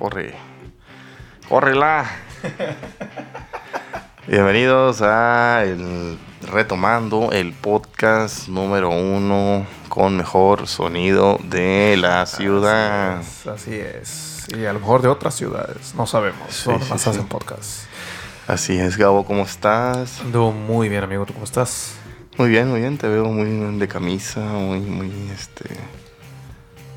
corre. ¡Córrela! Bienvenidos a el Retomando, el podcast número uno con mejor sonido de la ciudad. Así es. así es. Y a lo mejor de otras ciudades, no sabemos. Sí, sí, más sí. hacen podcast. Así es, Gabo, ¿cómo estás? Ando muy bien, amigo. ¿Tú cómo estás? Muy bien, muy bien, te veo muy de camisa, muy, muy, este...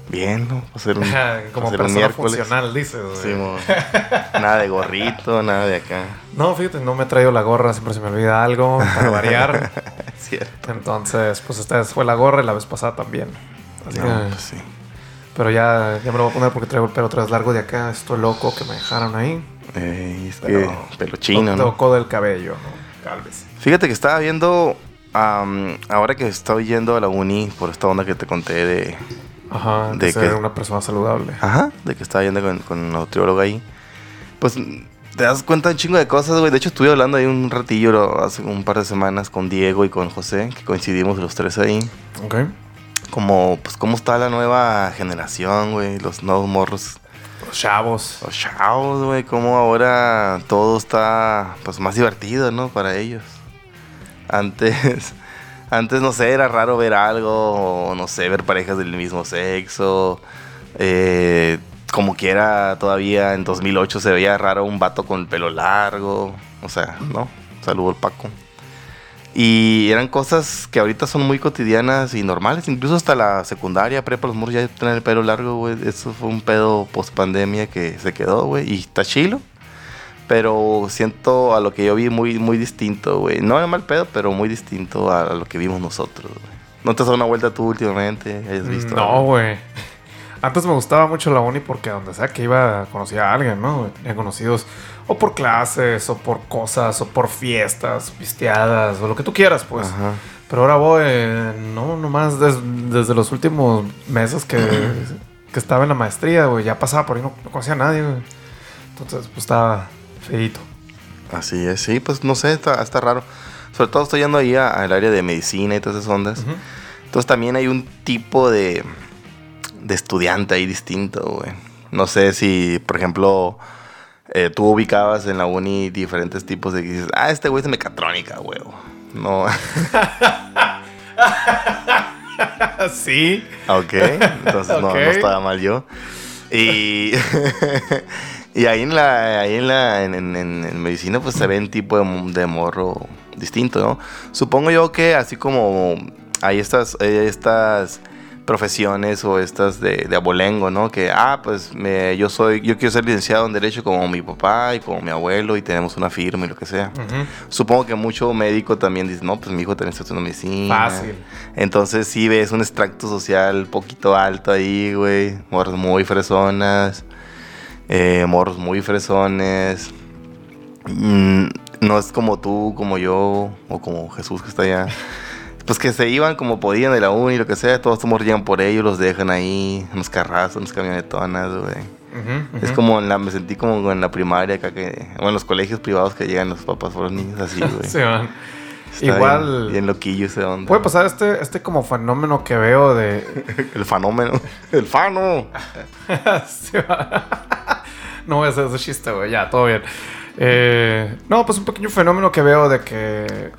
Bien, ¿no? Ser un, Como un persona funcional, dices. Sí, nada de gorrito, nada de acá. No, fíjate, no me he traído la gorra. Siempre se me olvida algo para variar. Cierto. Entonces, pues esta vez fue la gorra y la vez pasada también. Así No, que- pues sí. Pero ya, ya me lo voy a poner porque traigo el pelo atrás largo de acá. Estoy loco que me dejaron ahí. Eh, es Pero- que pelo chino, ¿no? Tocó del cabello, ¿no? Calves. Fíjate que estaba viendo, am, ahora que estoy yendo a la uni, por esta onda que te conté de, Ajá, de, ¿De ser una persona saludable. ajá, de que estaba yendo con, con un ahí, pues te das cuenta de un chingo de cosas, güey. De hecho, estuve hablando ahí un ratillo lo- hace un par de semanas con Diego y con José, que coincidimos los tres ahí. Ok. Como, pues, cómo está la nueva generación, güey, los nuevos morros Los chavos. Los chavos, güey, cómo ahora todo está pues más divertido, ¿no? Para ellos. Antes, antes no sé, era raro ver algo, no sé, ver parejas del mismo sexo. eh, como quiera, todavía en 2008 se veía raro un vato con el pelo largo. O sea, ¿no? Saludo al Paco. Y eran cosas que ahorita son muy cotidianas y normales. Incluso hasta la secundaria, prepa, los morros ya tener el pelo largo, güey. Eso fue un pedo post pandemia que se quedó, güey. Y está chilo. Pero siento a lo que yo vi muy, muy distinto, güey. No era mal pedo, pero muy distinto a, a lo que vimos nosotros, güey. ¿No te has dado una vuelta tú últimamente? ¿Hayas visto? No, güey. Antes me gustaba mucho la uni porque donde sea que iba conocía a alguien, ¿no? Tenía conocidos o por clases, o por cosas, o por fiestas, pisteadas, o lo que tú quieras, pues. Ajá. Pero ahora voy, eh, no, nomás des- desde los últimos meses que, que estaba en la maestría, güey. Ya pasaba por ahí, no, no conocía a nadie, güey. Entonces, pues estaba feito. Así es, sí, pues no sé, está, está raro. Sobre todo estoy yendo ahí al área de medicina y todas esas ondas. Entonces también hay un tipo de, de estudiante ahí distinto, güey. No sé si, por ejemplo, eh, tú ubicabas en la uni diferentes tipos de que dices, ah, este güey es de mecatrónica, güey. No, sí. ok, entonces no estaba mal yo. Y, y ahí en la, ahí en la, en, en- en- medicina, pues se ve un tipo de, de morro distinto, ¿no? Supongo yo que así como hay estas, hay estas profesiones o estas de, de abolengo, ¿no? Que, ah, pues me, yo soy, yo quiero ser licenciado en Derecho como mi papá y como mi abuelo y tenemos una firma y lo que sea. Ujú. Supongo que mucho médico también dice, no, pues mi hijo también está estudiando medicina. Fácil. Entonces sí ves un extracto social poquito alto ahí, güey. Muy fresonas. Eh, morros muy fresones. Mm, no es como tú, como yo, o como Jesús que está allá. Pues que se iban como podían de la uni, lo que sea. Todos estos morros llegan por ellos, los dejan ahí. En los carrazos, en las camionetonas, güey. Ujú, Es ujú. como en la, me sentí como en la primaria acá que, o en los colegios privados que llegan los papás por los niños así, güey. Sí, man. Está Igual- Bien, bien loquillo ese onda. Puede pasar este, este como fenómeno que veo de... El fenómeno. El fano. Sí, va. No voy a hacer ese chiste, güey. Ya, todo bien. Eh, no, pues un pequeño fenómeno que veo de que...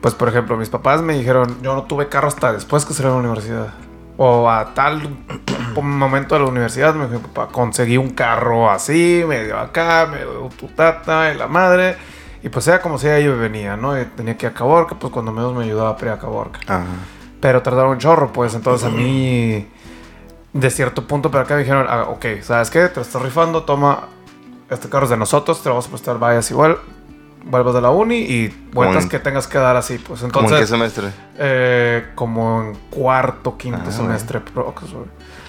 Pues, por ejemplo, mis papás me dijeron... Yo no tuve carro hasta después que salí de la universidad. O a tal momento de la universidad me dijo, papá, conseguí un carro así, medio acá, medio tu tata y la madre. Y pues sea como sea, yo venía, ¿no? Y tenía que ir a Caborca, pues cuando menos me ayudaba para ir a Caborca. Ajá. Pero tardaron un chorro, pues. Entonces a mí, de cierto punto para acá, me dijeron, ah, ok, ¿sabes qué? Te lo estás rifando, toma, este carro es de nosotros, te lo vamos a prestar, vayas igual, vuelvas de la uni y vueltas en- que tengas que dar así, pues. ¿Cómo en qué Entonces, semestre? eh, como en cuarto, quinto Ah, semestre. güey.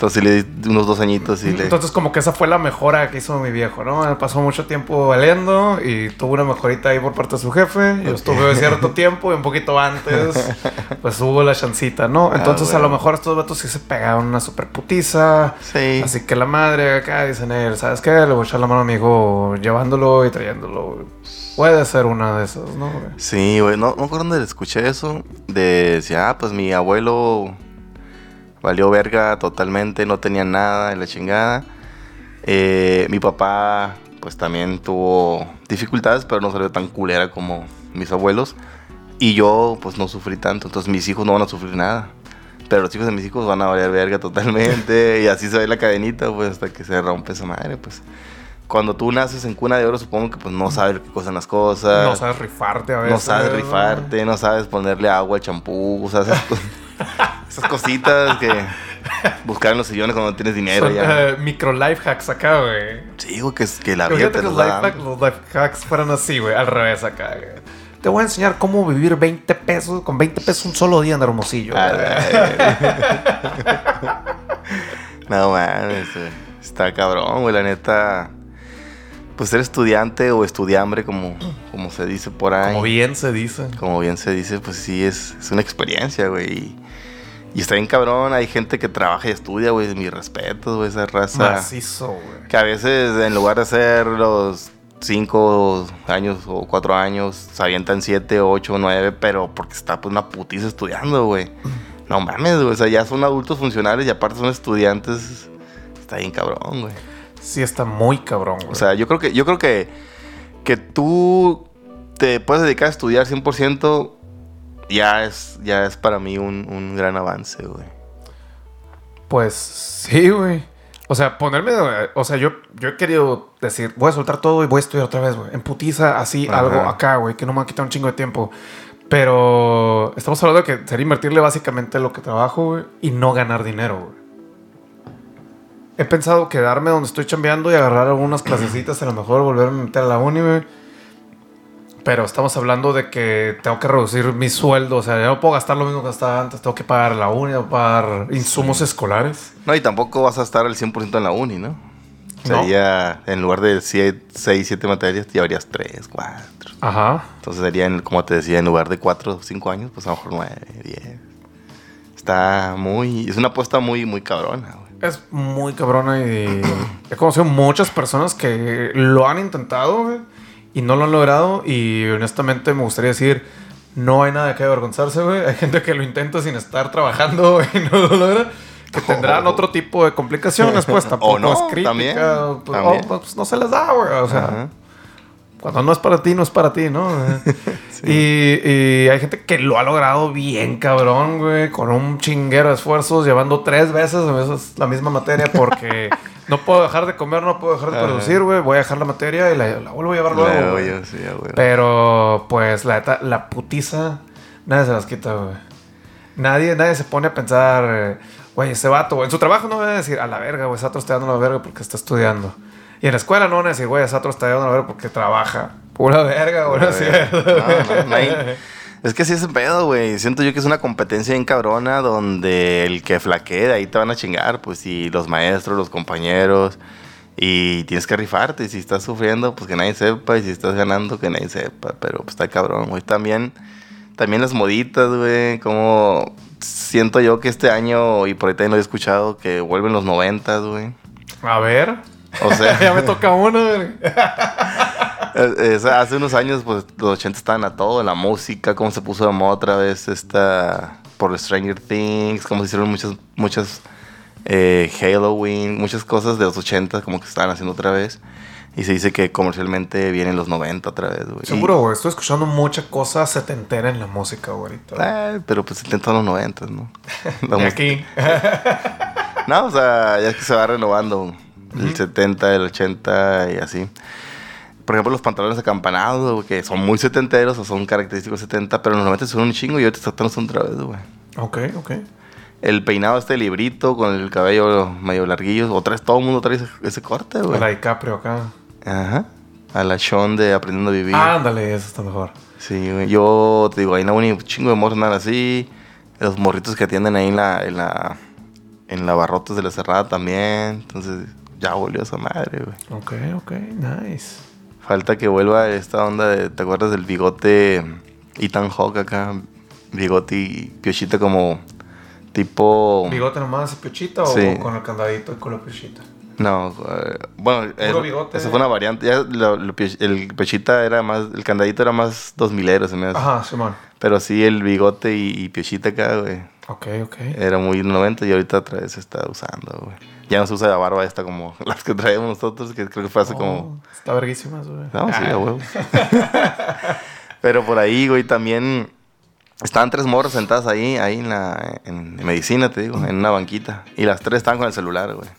Entonces le di unos dos añitos y le... Entonces como que esa fue la mejora que hizo mi viejo, ¿no? Él pasó mucho tiempo valiendo y tuvo una mejorita ahí por parte de su jefe. Yo Ok. estuve cierto tiempo y un poquito antes, pues hubo la chancita, ¿no? Ah, Entonces a lo mejor estos vatos sí se pegaron una super putiza. Sí. Así que la madre acá dicen él, ¿sabes qué? Le voy a echar la mano a mi hijo llevándolo y trayéndolo. Puede ser una de esas, ¿no? Sí, güey. No, no me acuerdo dónde escuché eso. De decía, ah, pues mi abuelo valió verga totalmente, no tenía nada en la chingada. Eh, mi papá, pues también tuvo dificultades, pero no salió tan culera como mis abuelos. Y yo, pues no sufrí tanto. Entonces mis hijos no van a sufrir nada. Pero los hijos de mis hijos van a valer verga totalmente. y así se ve la cadenita, pues hasta que se rompe esa madre, pues. Cuando tú naces en cuna de oro, supongo que pues no sabes qué cosas las cosas. No sabes rifarte a veces. No sabes rifarte, no sabes ponerle agua al champú, o sea, esas, co- esas cositas que buscar en los sillones cuando tienes dinero Son ya. eh, micro life hacks acá, güey. Sí, digo que, que la vida te los life, hacks, los life hacks fueran así, güey. Al revés acá, güey. Te voy a enseñar cómo vivir 20 pesos, con 20 pesos un solo día en Hermosillo. A güey. la- no mames, güey. está cabrón, güey, la neta. Pues ser estudiante o estudiambre, como, como se dice por ahí. Como bien se dice. como bien se dice, pues sí, es, es una experiencia, güey. Y, está bien cabrón, hay gente que trabaja y estudia, güey, mi respeto, güey, esa raza. Macizo, güey. Que a veces en lugar de hacer los cinco años o cuatro años, se avientan siete, ocho, nueve, pero porque está pues una putiza estudiando, güey. No mames, güey, o sea, ya son adultos funcionales y aparte son estudiantes. Está bien cabrón, güey. Sí, está muy cabrón, güey. O sea, yo creo que, yo creo que, que tú te puedes dedicar a estudiar 100%, ya es, ya es para mí un, un gran avance, güey. Pues sí, güey. O sea, ponerme. O sea, yo, yo he querido decir, voy a soltar todo y voy a estudiar otra vez, güey. En putiza, así, Ajá. algo acá, güey, que no me va a quitar un chingo de tiempo. Pero estamos hablando de que sería invertirle básicamente lo que trabajo, güey, y no ganar dinero, güey. He pensado quedarme donde estoy chambeando y agarrar algunas clasecitas, a lo mejor volverme a meter a la uni, güey. Pero estamos hablando de que tengo que reducir mi sueldo. O sea, ya no puedo gastar lo mismo que gastaba antes. Tengo que pagar la uni, tengo que pagar insumos escolares. No, y tampoco vas a estar al 100% en la uni, ¿no? No. Sería, en lugar de 6, 7 materias, llevarías 3, 4. Ajá. Entonces serían, como te decía, en lugar de 4 o 5 años, pues a lo mejor 9, 10. Está muy, es una apuesta muy, muy cabrona, güey. Es muy cabrona y he conocido muchas personas que lo han intentado güey, y no lo han logrado. Y honestamente me gustaría decir, no hay nada de qué avergonzarse, güey. Hay gente que lo intenta sin estar trabajando y no lo logra. Que tendrán otro tipo de complicaciones, pues tampoco O no, es crítica. también, pues, también. pues, no se les da, güey. O sea, cuando no es para ti, no es para ti, ¿no? y, y hay gente que lo ha logrado bien cabrón, güey, con un chinguero de esfuerzos, llevando tres veces la misma materia porque no puedo dejar de comer, no puedo dejar de Ajá. producir, güey. Voy a dejar la materia y la, la vuelvo a llevar luego. Yo, sí. Pero, pues, la la putiza, nadie se las quita, güey. Nadie, nadie se pone a pensar, eh, güey, ese vato, güey. En su trabajo no van a decir, a la verga, güey, ese vato está dando la verga porque está estudiando. Y en la escuela no van a decir, güey, ese vato está dando la verga porque trabaja. Pura verga, güey. Es. No, no, no hay- Es que sí es el pedo, güey. Siento yo que es una competencia en cabrona donde el que flaquee de ahí te van a chingar, pues, y los maestros, los compañeros. Y tienes que rifarte. Y si estás sufriendo, pues que nadie sepa. Y si estás ganando, que nadie sepa. Pero pues está cabrón, güey. También, también las moditas, güey. Como siento yo que este año, y por ahí también lo he escuchado, que vuelven los noventas, güey. A ver. O sea, ya me toca uno, güey. Eh, hace unos años, pues los 80 estaban a todo, la música, cómo se puso de moda otra vez esta por Stranger Things, cómo se hicieron muchas, muchas eh, Halloween, muchas cosas de los 80 como que estaban haciendo otra vez. Y se dice que comercialmente vienen los 90 otra vez, güey. Seguro, güey. Estoy escuchando mucha cosa setentera en la música, güey. Y- eh, pero pues se intentan los 90, ¿no? Mus- aquí. No, o sea, ya es que se va renovando. El 70, el 80 y así. Por ejemplo, los pantalones acampanados, güey, que son muy setenteros o son característicos 70, pero 90 son un chingo y ahorita están otra vez, güey. ok, ok. El peinado este librito con el cabello medio larguillo, otra vez todo el mundo trae ese, ese corte, güey. La DiCaprio acá. Ajá. A la Sean de Aprendiendo a Vivir. Ándale, eso está mejor. Sí, güey. Yo te digo, ahí no un chingo de morros andan así. Los morritos que atienden ahí en la, en la, en la barrotes de la cerrada también. Entonces, ya volvió esa madre, güey. Ok, ok, nice. Falta que vuelva esta onda de, ¿te acuerdas del bigote Ethan Hawke acá? Bigote y piochita como tipo... ¿Bigote nomás y piochita Sí. o con el candadito y con la piochita? No, eh, bueno, es- bigote. esa fue una variante. Ya lo- lo pio- el piochita era más, el candadito era más dos mileros, se me hace. Ajá, Simón. Pero sí, el bigote y, y piochita acá, güey. Ok, ok. Era muy 90 y ahorita otra vez se está usando, güey. Ya no se usa la barba esta como las que traemos nosotros, que creo que fue hace como... Oh, Está verguísimas, güey. No, sí, Ah. a huevo. Pero por ahí, güey, también estaban tres morras sentadas ahí, ahí en la en, en medicina, te digo, en una banquita. Y las tres estaban con el celular, güey.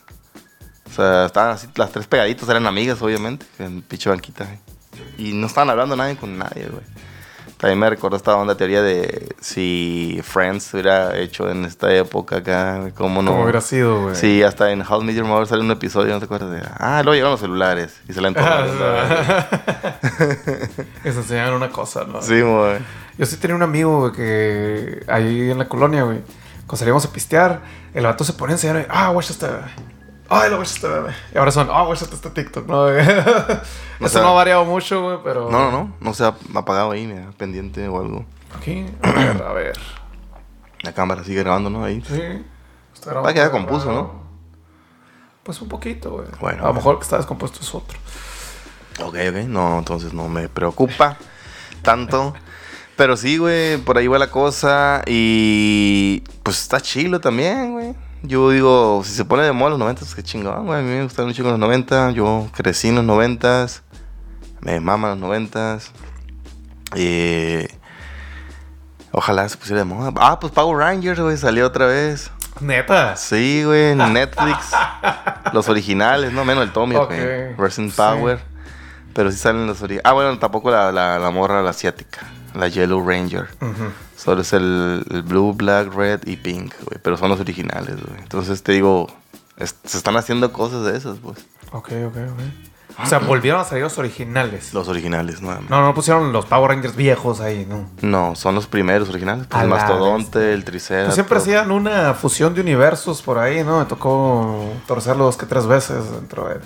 O sea, estaban así, las tres pegaditas, eran amigas, obviamente, en pinche banquita. güey. Y no estaban hablando nadie con nadie, güey. También me recordó esta onda teoría de si Friends hubiera hecho en esta época acá, güey, cómo no. Como hubiera sido, güey. Sí, hasta en How I Met Your Mother sale un episodio, ¿no te acuerdas? De, ah, luego llegaron los celulares y se la entonaron. Que se enseñaban una cosa, ¿no? sí, güey. Yo sí tenía un amigo, güey, que ahí en la colonia, güey, cuando salíamos a pistear, el vato se ponía a enseñar, ah, watch este bebé. Ay, lo este bebé. Y ahora son, ah, watch este TikTok, ¿no? güey? Eso sea- no ha variado mucho, güey, pero... No, no, no. No se ha apagado ahí, mira, pendiente o algo. Aquí, a ver, a ver. La cámara sigue grabando, ¿no? Ahí. Sí. Está grabando, Va a quedar compuso. ¿no? Pues un poquito, güey. Bueno, A lo mejor el que está descompuesto es otro. Ok, ok. No, entonces no me preocupa tanto. Pero sí, güey, por ahí va la cosa. Y pues está chilo también, güey. Yo digo, si se pone de moda los 90, pues qué chingón, güey. A mí me gustan mucho los 90. Yo crecí en los 90. Me maman los 90. Y ojalá se pusiera de moda. Ah, pues Power Rangers, güey, salió otra vez. Neta. Sí, güey, en Netflix. los originales, no menos el Tommy, güey. Resident sí. Power. Pero sí salen los originales. Ah, bueno, tampoco la, la, la morra, la asiática. La Yellow Ranger. Solo es el, el Blue, Black, Red y Pink, güey. Pero son los originales, güey. Entonces te digo, es- se están haciendo cosas de esas, pues. Ok, ok, ok. O sea, volvieron a salir los originales. Los originales, más. No, no pusieron los Power Rangers viejos ahí, ¿no? No, son los primeros originales. Pues el mastodonte, el triceratops. Pues siempre hacían una fusión de universos por ahí, ¿no? Me tocó torcerlo dos que tres veces dentro del,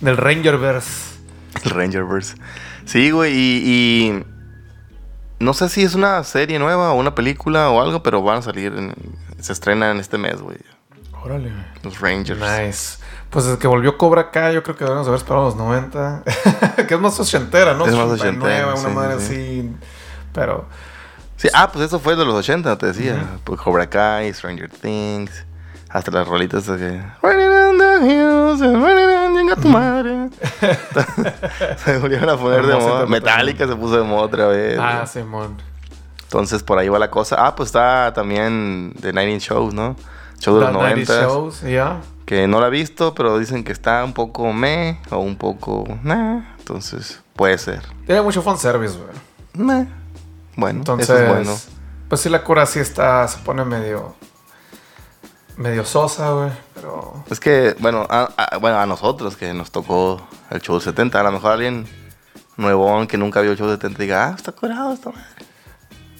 del Rangerverse. El Rangerverse. Sí, güey, y, y no sé si es una serie nueva o una película o algo, pero van a salir, en- se estrenan este mes, güey. Órale. Los Rangers. Nice. Pues desde que volvió Cobra acá, yo creo que debemos haber esperado los 90. que es más ochentera, ¿no? Es más 89, ochentera, una sí, madre sí. así. Pero. Sí, ah, pues eso fue de los 80, te decía. Pues Cobra Kai, Stranger Things, hasta las rolitas de que... Running on the hills and running on chinga tu madre. se volvieron a poner de moda. Metallica se puso de moda otra vez. Ah. Simón. Entonces por ahí va la cosa. Ah, pues está también The Nine Inch Shows, ¿no? Show de los The 90s 90. shows, ya. Que no la he visto, pero dicen que está un poco meh o un poco nah. Entonces puede ser. Tiene mucho fanservice, güey. Meh. Bueno, Entonces, eso es bueno. pues sí, la cura sí está, se pone medio, medio sosa, güey, pero... Es que, bueno a, a- bueno, a nosotros que nos tocó el show 70, a lo mejor alguien nuevón que nunca vio el show 70 diga, ah, está curado esta madre.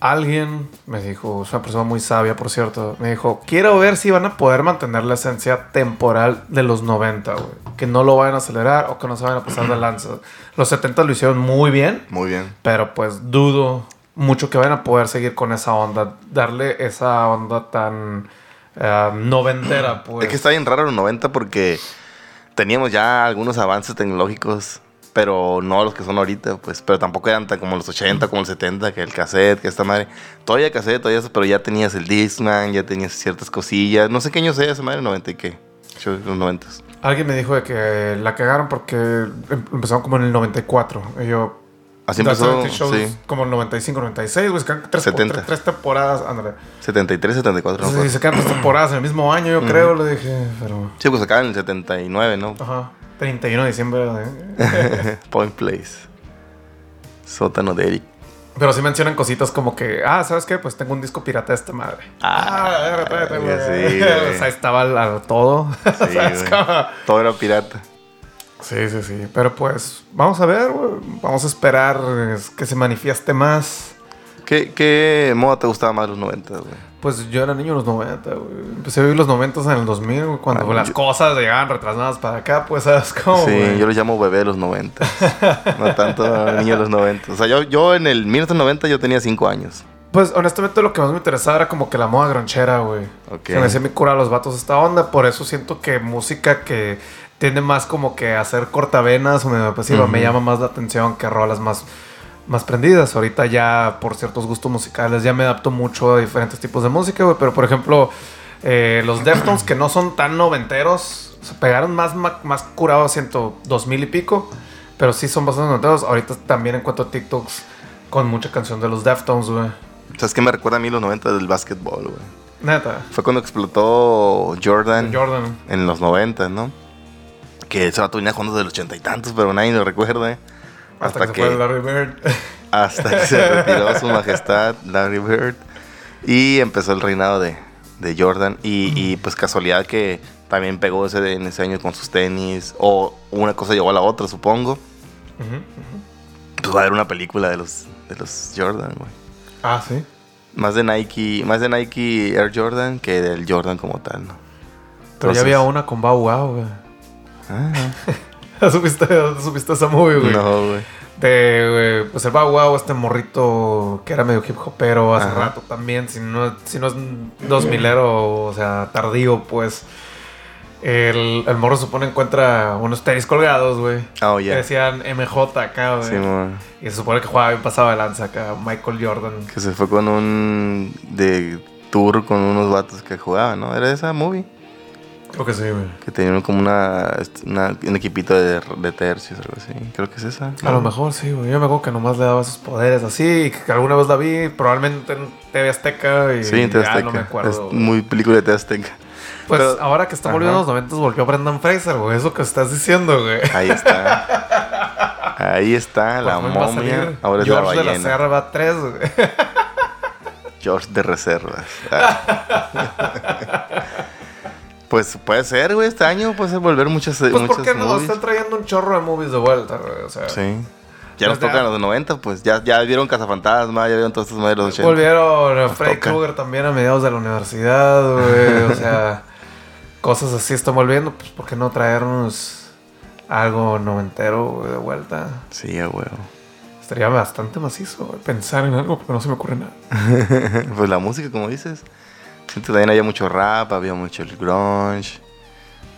Alguien me dijo, es una persona muy sabia, por cierto, me dijo, quiero ver si van a poder mantener la esencia temporal de los 90, güey. Que no lo vayan a acelerar o que no se vayan a pasar de lanza. Los 70 lo hicieron muy bien, Muy bien. pero pues dudo mucho que vayan a poder seguir con esa onda, darle esa onda tan eh, noventera, pues. Es que está bien raro los 90 porque teníamos ya algunos avances tecnológicos, pero no los que son ahorita, pues. Pero tampoco eran tan como los 80, como el 70, que el cassette, que esta madre. Todavía cassette, todavía eso, pero ya tenías el Discman, ya tenías ciertas cosillas. No sé qué año sea esa madre, 90 y qué. Los 90. Alguien me dijo de que la cagaron porque em- empezaron como en el 94. Y yo, Así empezó, 70 Shows sí. como el 95, 96, güey. Se quedan tres, 70. tres- tres temporadas, ándale. 73, 74, no Sí, se quedan tres temporadas en el mismo año, yo creo, le dije, pero... Sí, pues acá en el 79, ¿no? Ajá. 31 de diciembre. ¿eh? Point Place. Sótano de Eric. Pero sí mencionan cositas como que, ah, ¿sabes qué? Pues tengo un disco pirata de esta madre. Ah, a ver, tráete, güey. sí, o sea, estaba al- al todo. Sí. Todo era pirata. Sí, sí, sí. Pero pues, vamos a ver. Vamos a esperar que se manifieste más. ¿Qué, qué moda te gustaba más los 90, güey? Pues yo era niño en los 90, güey. Empecé a vivir los 90 en el 2000, güey, cuando Ah, las yo- cosas llegaban retrasadas para acá, pues, ¿sabes cómo? Sí, güey? yo los llamo bebé de los 90. no tanto niño de los 90. O sea, yo, yo en el 1990 yo tenía 5 años. Pues honestamente lo que más me interesaba era como que la moda gronchera, güey. Ok. Se me hacía mi cura a los vatos esta onda. Por eso siento que música que tiende más como que a hacer cortavenas o medio me Ujú. llama más la atención que rolas más, más prendidas. Ahorita ya por ciertos gustos musicales ya me adapto mucho a diferentes tipos de música, güey. Pero por ejemplo, Eh, los Deftones que no son tan noventeros, se pegaron más, ma- más curados, siento, dos mil y pico. Pero sí son bastante noventeros. Ahorita también encuentro TikToks con mucha canción de los Deftones, güey. ¿Sabes qué me recuerda a mí los 90 del básquetbol, güey? Neta. Fue cuando explotó Jordan, Jordan. en los 90, ¿no? Que ese vato venía jugando del ochenta y tantos, pero nadie lo recuerda. ¿eh? Hasta, que, se fue Larry Bird. hasta que se retiró su majestad Larry Bird y empezó el reinado de, de Jordan y, y, pues casualidad que también pegó ese, en ese año con sus tenis o una cosa llegó a la otra supongo pues va a haber una película de los de los Jordan güey Ah, sí. más de Nike más de Nike Air Jordan que del Jordan como tal no Pero ya había una con Bow Wow, güey. Ah, ¿Supiste, ¿Supiste esa movie, güey? no güey De, güey, pues el Wow, este morrito que era medio hip hopero hace Ajá. rato también, si no, si no es dos milero, o sea, tardío, pues. El, el morro supone encuentra unos tenis colgados, güey. oh Que ya decían MJ acá, güey. Sí, y se supone que jugaba bien pasado de lanza acá, Michael Jordan. que se fue con un de tour con unos vatos que jugaban no era esa movie Creo que sí, güey. Que tenían como una, este, una- un equipito de, de tercios, algo así. Creo que es esa. A lo mejor sí, güey. Yo me acuerdo que nomás le daba sus poderes así, y que alguna vez la vi, probablemente en TV Azteca y Sí, en TV Azteca. no me acuerdo. Es muy película de TV Azteca. Pues Pero- ahora que está volviendo a los 90 volvió Brendan Fraser, güey. Eso que estás diciendo, güey. Ahí está. Ahí está, la Por fin va a momia. Ahora es la George de la ballena. Serva 3, güey. George de reservas. Ah. pues puede ser, güey, este año puede ser volver muchas, Pues muchas ¿por qué no? movies. Están trayendo un chorro de movies de vuelta, güey. O sea, Sí. Ya nos tocan los de 90, pues ya, ya vieron Cazafantasma, ya vieron todos estos modelos de 80. volvieron a Freddy. Krueger también a mediados de la universidad, güey. O sea, cosas así están volviendo. Pues ¿por qué no traernos algo noventero güey, de vuelta? Sí, a huevo. Estaría bastante macizo, güey, pensar en algo porque no se me ocurre nada. pues la música, como dices. También había mucho rap, había mucho el grunge.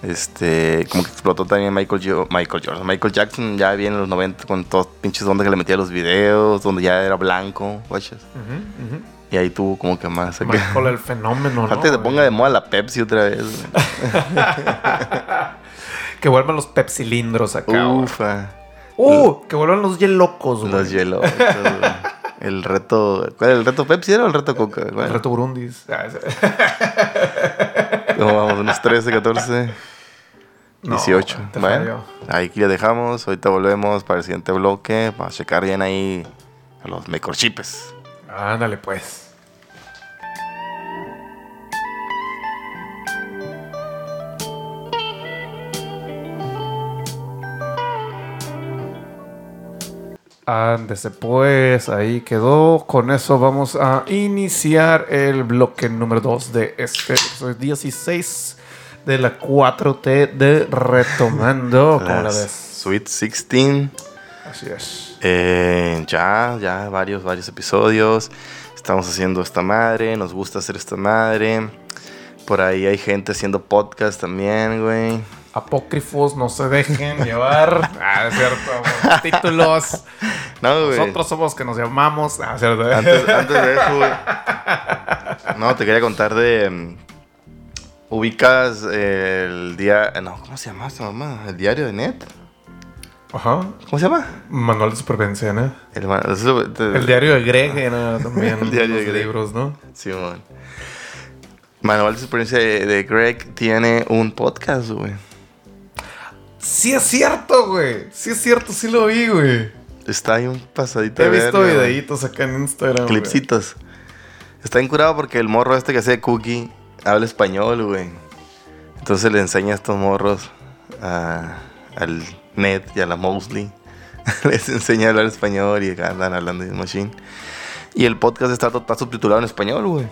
Este, como que explotó también Michael, Jo- Michael Jordan. Michael Jackson ya viene en los 90 con todos pinches ondas que le metía a los videos, donde ya era blanco, guachas. Y ahí tuvo como que más. Michael el fenómeno, ¿no? Falta que se ponga de moda la Pepsi otra vez. Que vuelvan los pepsilindros acá. Ufa. Uh, que vuelvan los locos, güey. Los hielo. El reto. ¿Cuál era el reto Pepsi era o el reto Coca? ¿Cuál El reto Burundis. Ah, ese- ¿Cómo vamos? ¿Unos 13, 14? No, 18. te bueno, ahí ya dejamos. Ahorita volvemos para el siguiente bloque. Para checar bien ahí a los microchips. Ándale, pues. Ándese pues, ahí quedó. Con eso vamos a iniciar el bloque número 2 de este episodio 16 de la 4T de Retomando. ¿Cómo la ves? Sweet 16. Así es. Eh, ya, ya, varios, varios episodios. Estamos haciendo esta madre. Nos gusta hacer esta madre. Por ahí hay gente haciendo podcast también, güey. Apócrifos, no se dejen llevar. Ah, es cierto. Títulos. No, güey. Nosotros somos que nos llamamos. Ah, es cierto. Antes, antes de eso, güey. No, te quería contar de. mm, ubicas el día. No, ¿cómo se llama esta mamá? ¿El diario de Net? Ajá. ¿Cómo se llama? Manual de supervivencia, ¿no? El, diario de Greg era también. El diario de Greg. libros, ¿no? Simón. Manual de experiencia de, de Greg tiene un podcast, güey. Sí es cierto, güey. Sí es cierto, sí lo vi, güey. Está ahí un pasadito He de visto verga, videitos acá en Instagram. güey. Clipsitos. Está incurado porque el morro este que hace cookie habla español, güey. Entonces le enseña a estos morros a- al Ned y a la Mosley. Les enseña a hablar español y acá andan hablando de machine. Y el podcast está, está subtitulado en español, güey.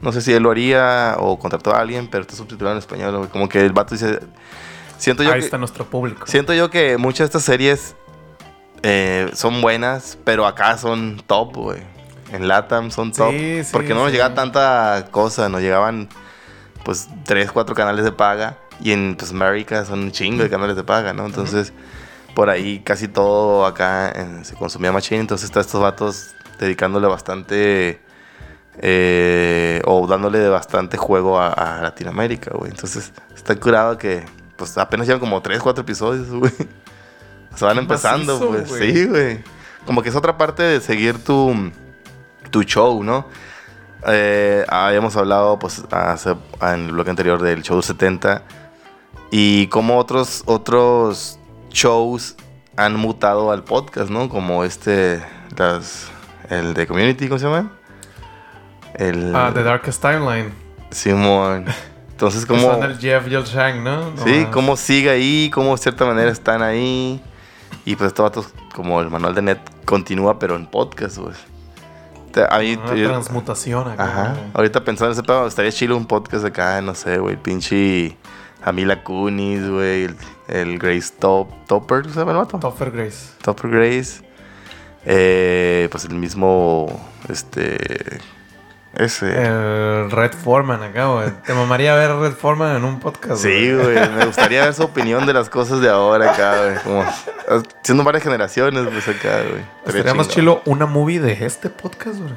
No sé si él lo haría o contrató a alguien, pero está subtitulado en español, güey. Como que el vato dice... Siento yo Ahí que- está nuestro público. Siento yo que muchas de estas series eh, son buenas, pero acá son top, güey. En Latam son top. Sí, sí, porque no nos llegaba tanta cosa, nos llegaban pues tres, cuatro canales de paga. Y en pues, América son un chingo de canales de paga, ¿no? Entonces, por ahí casi todo acá eh, se consumía machine. Entonces, está estos vatos dedicándole bastante eh, o dándole bastante juego a, a Latinoamérica, güey. Entonces, está curado que pues apenas llevan como 3, 4 episodios, güey. Se van empezando, macizo, pues. Sí, güey. Como que es otra parte de seguir tu, tu show, ¿no? Eh, habíamos hablado, pues, hace- en el bloque anterior del show 70 y cómo otros, otros shows han mutado al podcast, ¿no? Como este, las, el de Community, ¿cómo se llama? El Ah, The Darkest Timeline. Simón. Entonces, Como... ¿cómo, Son el Jeff y el Shang, ¿no? sí, cómo sigue ahí, cómo de cierta manera están ahí. Y pues estos vatos, como el manual de net, continúa, pero en podcast, güey. A mí, Una yo- transmutación acá. Ajá. güey. Ahorita pensando en ese pedo, estaría chido un podcast acá, no sé, güey. Pinche Amila Kunis, güey. El, el Grace Top, Topper, ¿se llama el vato? Topher Grace. Topper Grace. Eh, pues el mismo, este... Ese. El Red Foreman acá, güey. Te mamaría ver Red Foreman en un podcast. Sí, güey. Me gustaría ver su opinión de las cosas de ahora acá, güey. Como siendo varias generaciones, pues acá, güey. Estaría más chilo una movie de este podcast, güey.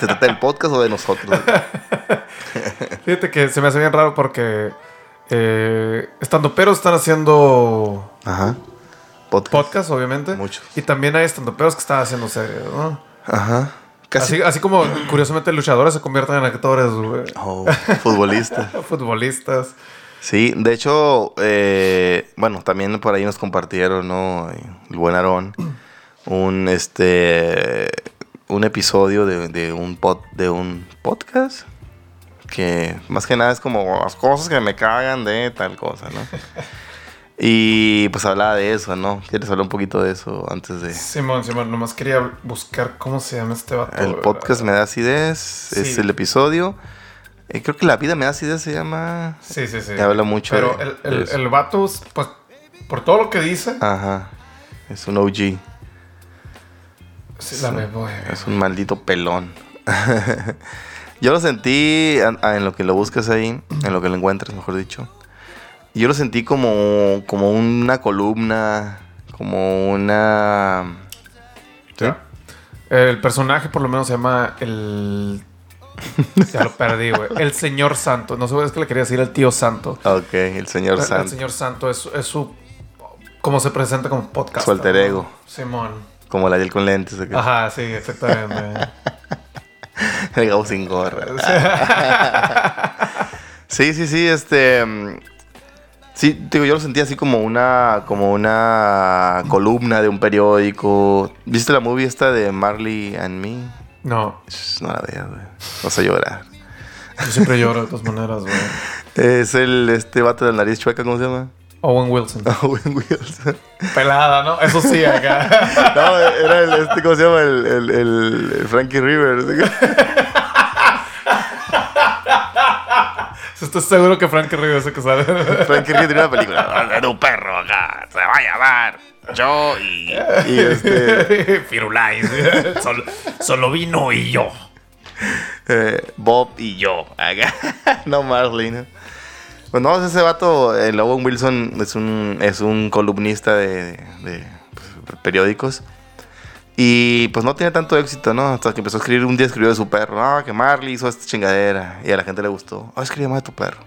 ¿Se trata del podcast o de nosotros? güey? Fíjate que se me hace bien raro porque eh, estando pero están haciendo Ajá. Podcast. podcast, obviamente. Muchos. Y también hay estando peros que están haciendo series, ¿no? Ajá. Casi. Así, así como curiosamente luchadores se convierten en actores, güey. Oh, futbolista. Futbolistas. Sí, de hecho, eh, bueno, también por ahí nos compartieron, ¿no? El buen Aarón, un este un episodio de, de un pod, de un podcast que más que nada es como las cosas que me cagan de tal cosa, ¿no? Y pues hablaba de eso, ¿no? ¿Quieres hablar un poquito de eso antes de Simón, Simón, nomás quería buscar cómo se llama este vato. el podcast me da acidez? Es Sí. el episodio. Eh, creo que la vida me da acidez se llama. Sí, sí, sí. Te habla mucho Pero de- el, de el, eso. el vato, pues, por todo lo que dice, Ajá. Es un OG. sí, la bebo, güey. Es un maldito pelón. Yo lo sentí en, en lo que lo buscas ahí, en lo que lo encuentras, mejor dicho. Yo lo sentí como, como una columna, como una... ¿Sí? El personaje por lo menos se llama el... Ya lo perdí, güey. El señor santo. No sé, es que le quería decir el tío santo. Ok, el señor El, el Santo. señor santo es, es su... Como se presenta como podcast. Su alter ego. Simón. Como de él con lentes. Ajá, sí, exactamente. El Gabo sin gorra. Sí, sí, sí, este... Sí, digo, yo lo sentí así como una, como una columna de un periódico. ¿Viste la movie esta de Marley and Me? no, No la veas, güey. Vas a llorar. yo siempre lloro de todas maneras, güey. Es el, este vato de la nariz chueca, ¿cómo se llama? Owen Wilson. Owen Wilson. Pelada, ¿no? Eso sí, acá. No, era el, este, ¿cómo se llama? El, el, el- el Frankie Rivers. Estoy seguro que Frank es el que sale. Frankie Rivers tiene una película. Era un perro acá. Se va a llamar yo y, y este... Firulais. Solo, solo vino y yo. eh, Bob y yo. Acá. no Marley, ¿no? Pues no, ese vato, el Owen Wilson, es un, es un columnista de, de, pues, periódicos. Y pues no tiene tanto éxito, ¿no? Hasta que empezó a escribir, un día escribió de su perro. Ah, que Marley hizo esta chingadera. Y a la gente le gustó. Ah, escribe más de tu perro.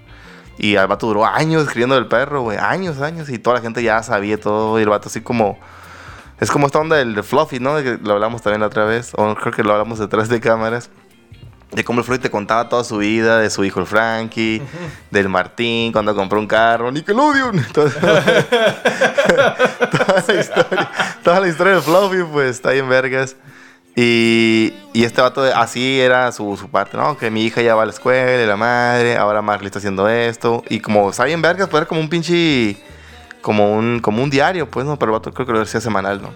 Y al vato duró años escribiendo del perro, güey. Años, años. Y toda la gente ya sabía todo. Y el vato así como... Es como esta onda del de Fluffy, ¿no? De que lo hablamos también la otra vez. O creo que lo hablamos detrás de cámaras. De cómo el Floyd te contaba toda su vida, de su hijo el Frankie, del Martín, cuando compró un carro, Nickelodeon. Toda, toda la historia, toda la historia del Fluffy, pues está ahí en vergas. Y, y este vato, de- así era su, su parte, ¿no? Que mi hija ya va a la escuela, y la madre, ahora Marley está haciendo esto. Y como está bien vergas, pues era como un pinche, como un, como un diario, pues, ¿no? Pero el vato creo que lo hacía semanal, ¿no?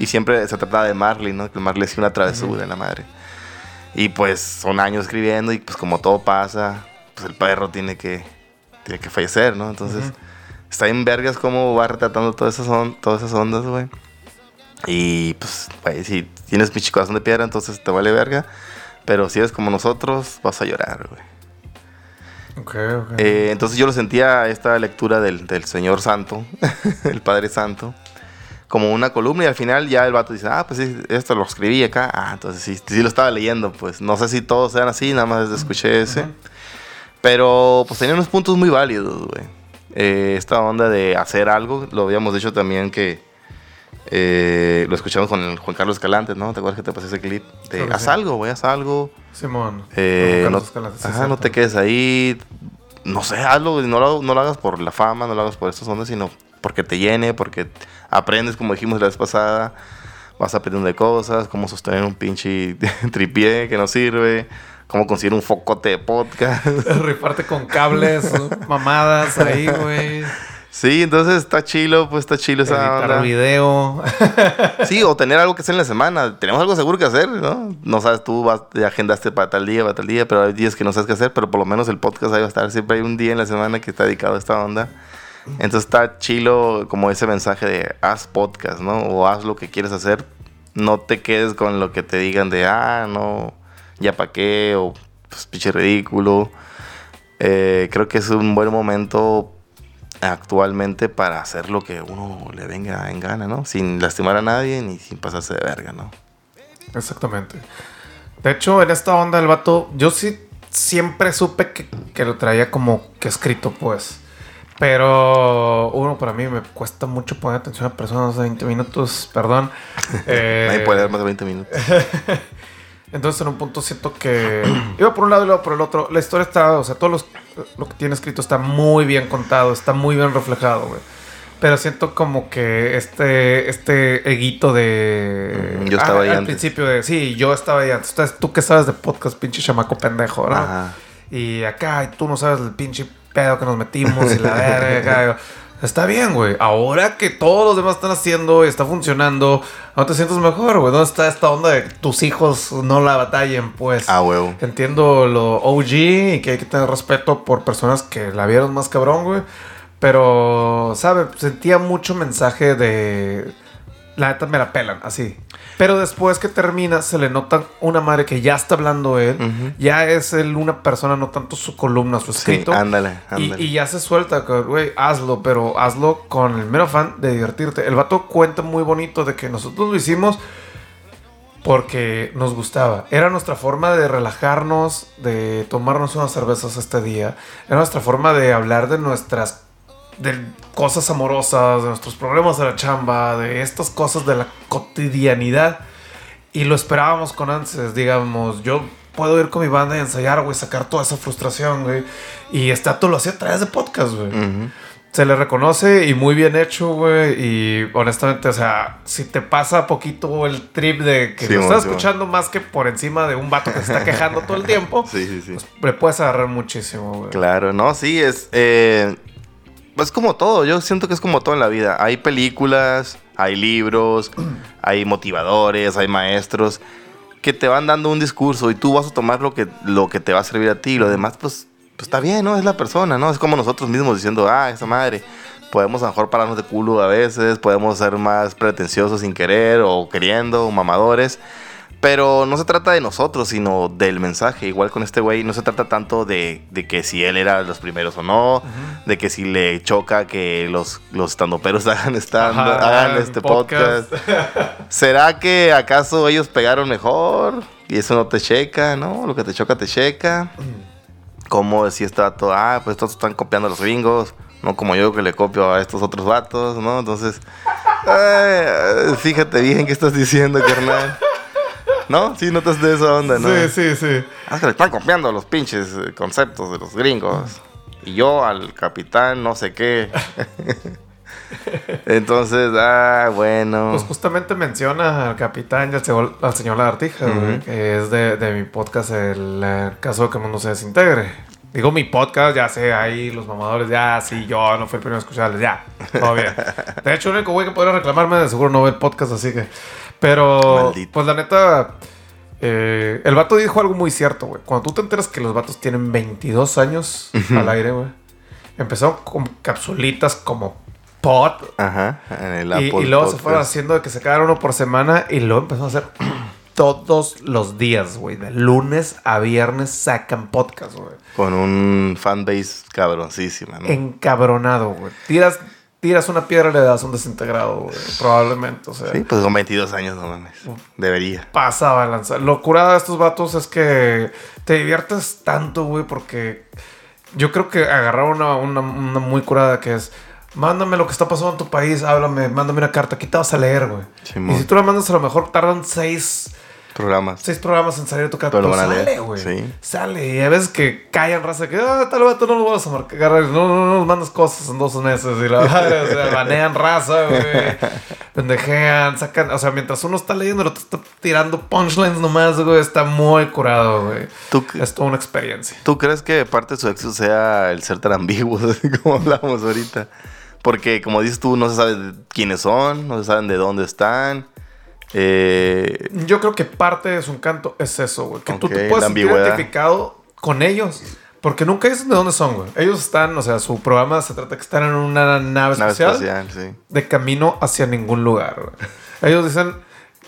Y siempre se trataba de Marley, ¿no? Que Marley hacía una travesura, la madre. Y pues son años escribiendo y pues como todo pasa, pues el perro tiene que, tiene que fallecer, ¿no? Entonces, está en vergas cómo va retratando todas esas, on- todas esas ondas, güey. Y pues, güey, si tienes pinche corazón de piedra, entonces te vale verga. Pero si eres como nosotros, vas a llorar, güey. Ok, ok. Eh, entonces yo lo sentía esta lectura del, del Señor Santo, el Padre Santo, como una columna y al final ya el vato dice, ah, pues sí, esto lo escribí acá. Ah, entonces sí, sí lo estaba leyendo, pues no sé si todos sean así, nada más escuché ese. Pero pues tenía unos puntos muy válidos, güey. Eh, esta onda de hacer algo, lo habíamos dicho también que eh, lo escuchamos con el Juan Carlos Escalante, ¿no? ¿Te acuerdas que te pasé ese clip? De haz sí. algo, güey, haz algo. Simón. Eh, no, Carlos Escalante, sí, ajá, no te quedes ahí. No sé, hazlo, no lo, no lo hagas por la fama, no lo hagas por estas ondas, sino porque te llene, porque aprendes, como dijimos la vez pasada, vas aprendiendo de cosas, cómo sostener un pinche tripié que no sirve, cómo conseguir un focote de podcast. Rifarte con cables, mamadas ahí, güey. Sí, entonces está chilo, pues está chilo esa Editar onda. video. Sí, o tener algo que hacer en la semana. Tenemos algo seguro que hacer, ¿no? No sabes, tú vas, te agendaste para tal día, para tal día, pero hay días que no sabes qué hacer, pero por lo menos el podcast ahí va a estar. Siempre hay un día en la semana que está dedicado a esta onda. Entonces está chilo como ese mensaje de haz podcast, ¿no? O haz lo que quieres hacer. No te quedes con lo que te digan de, ah, no, ya pa' qué, o pues pinche ridículo. Eh, creo que es un buen momento actualmente para hacer lo que uno le venga en gana, ¿no? Sin lastimar a nadie ni sin pasarse de verga, ¿no? Exactamente. De hecho, en esta onda del vato, yo sí siempre supe que, que lo traía como que escrito, pues. Pero uno, para mí me cuesta mucho poner atención a personas de 20 minutos, perdón. Eh, Nadie puede dar más de 20 minutos. Entonces, en un punto siento que iba por un lado y luego por el otro. La historia está, o sea, todo los- lo que tiene escrito está muy bien contado, está muy bien reflejado, güey. Pero siento como que este, este eguito de. Mm, yo estaba ahí al antes. principio de. Sí, yo estaba ahí antes. Entonces, tú que sabes de podcast, pinche chamaco pendejo, ¿no? Ajá. Y acá, y tú no sabes el pinche pedo que nos metimos y la verga. Está bien, güey. Ahora que todos los demás están haciendo y está funcionando, ¿no te sientes mejor, güey? ¿Dónde está esta onda de que tus hijos no la batallen, pues? Ah, huevo. Entiendo lo OG y que hay que tener respeto por personas que la vieron más cabrón, güey. Pero, ¿sabe? Sentía mucho mensaje de... La neta me la pelan, así. Pero después que termina, se le nota una madre que ya está hablando él. Ya es él una persona, no tanto su columna, su Sí, escrito. ándale, Y, ándale. y ya se suelta, güey, hazlo, pero hazlo con el mero fan de divertirte. El vato cuenta muy bonito de que nosotros lo hicimos porque nos gustaba. Era nuestra forma de relajarnos, de tomarnos unas cervezas este día. Era nuestra forma de hablar de nuestras de cosas amorosas, de nuestros problemas de la chamba, de estas cosas de la cotidianidad. Y lo esperábamos con ansias, digamos, yo puedo ir con mi banda y ensayar, güey, sacar toda esa frustración, güey. Y este acto lo hacía a través de podcast, güey. Se le reconoce y muy bien hecho, güey. Y honestamente, o sea, si te pasa poquito el trip de que Sí, lo estás sí, escuchando más que por encima de un vato que se está quejando todo el tiempo, Sí, sí, sí. pues le puedes agarrar muchísimo, güey. Claro, no, sí, es. Eh, es como todo, yo siento que es como todo en la vida. Hay películas, hay libros, hay motivadores, hay maestros que te van dando un discurso y tú vas a tomar lo que, lo que te va a servir a ti y lo demás, pues, pues está bien, ¿no? Es la persona, ¿no? Es como nosotros mismos diciendo, ah, esa madre. Podemos a lo mejor pararnos de culo a veces, podemos ser más pretenciosos sin querer o queriendo, o mamadores. Pero no se trata de nosotros, sino del mensaje. Igual con este güey, no se trata tanto de, de que si él era los primeros o no, de que si le choca que los, los estandoperos hagan, stand, Ajá, hagan este podcast. ¿Será que acaso ellos pegaron mejor? Y eso no te checa, ¿no? Lo que te choca, te checa. Como decía este vato, ah, pues estos están copiando a los gringos, no como yo que le copio a estos otros vatos, ¿no? Entonces, ay, fíjate bien qué estás diciendo, carnal. ¿No? Sí, notas de esa onda, ¿no? Sí, sí, sí. Ah, es que le están copiando los pinches eh, conceptos de los gringos. Y yo al capitán no sé qué. Entonces, ah, bueno. Pues justamente menciona al capitán y al, señor- al señor Lagartija, que es de, de mi podcast, el, caso de que el mundo se desintegre. Digo mi podcast, ya sé, ahí los mamadores, ya, sí, yo no fui el primero a escucharles, ya, todo bien. De hecho, el único güey que podría reclamarme de seguro no ve el podcast, así que... Pero, Maldito. pues la neta, eh, el vato dijo algo muy cierto, güey. Cuando tú te enteras que los vatos tienen 22 años al aire, güey. Empezaron con capsulitas como pod, Ajá, en el y, Apple y luego se fueron haciendo de que se quedaron uno por semana y luego empezó a hacer todos los días, güey. De lunes a viernes sacan podcast, güey. Con un fanbase cabroncísima, ¿no? Encabronado, güey. Tiras tiras una piedra y le das un desintegrado, güey. Probablemente, o sea. Sí, pues con 22 años, no mames. Debería. Pasa a lanzar. Lo curada de estos vatos es que te diviertes tanto, güey, porque yo creo que agarraron una, una, una muy curada que es. Mándame lo que está pasando en tu país, háblame, mándame una carta, aquí te vas a leer, güey. Simón. y si tú la mandas, a lo mejor tardan seis, Programas. seis programas en salir tu carta. Pero Pero, a sale, güey. sí. Sale. Y a veces que callan raza que, ah, tal vato no lo vas a marcar. No, no, no nos mandas cosas en dos meses. Y la o sea, banean raza, güey. Pendejean, sacan. O sea, mientras uno está leyendo, el otro está tirando punchlines nomás, güey. Está muy curado, güey. ¿Tú, Es toda una experiencia. ¿Tú crees que parte de su éxito sea el ser tan ambiguos, así como hablamos ahorita? Porque, como dices tú, no se sabe quiénes son, no se saben de dónde están. Eh, Yo creo que parte de su encanto es eso, güey. Que tú te puedes sentir identificado con ellos. Porque nunca dicen de dónde son, güey. Ellos están, o sea, su programa se trata de que están en una nave nave espacial. espacial, sí. de camino hacia ningún lugar. güey. Ellos dicen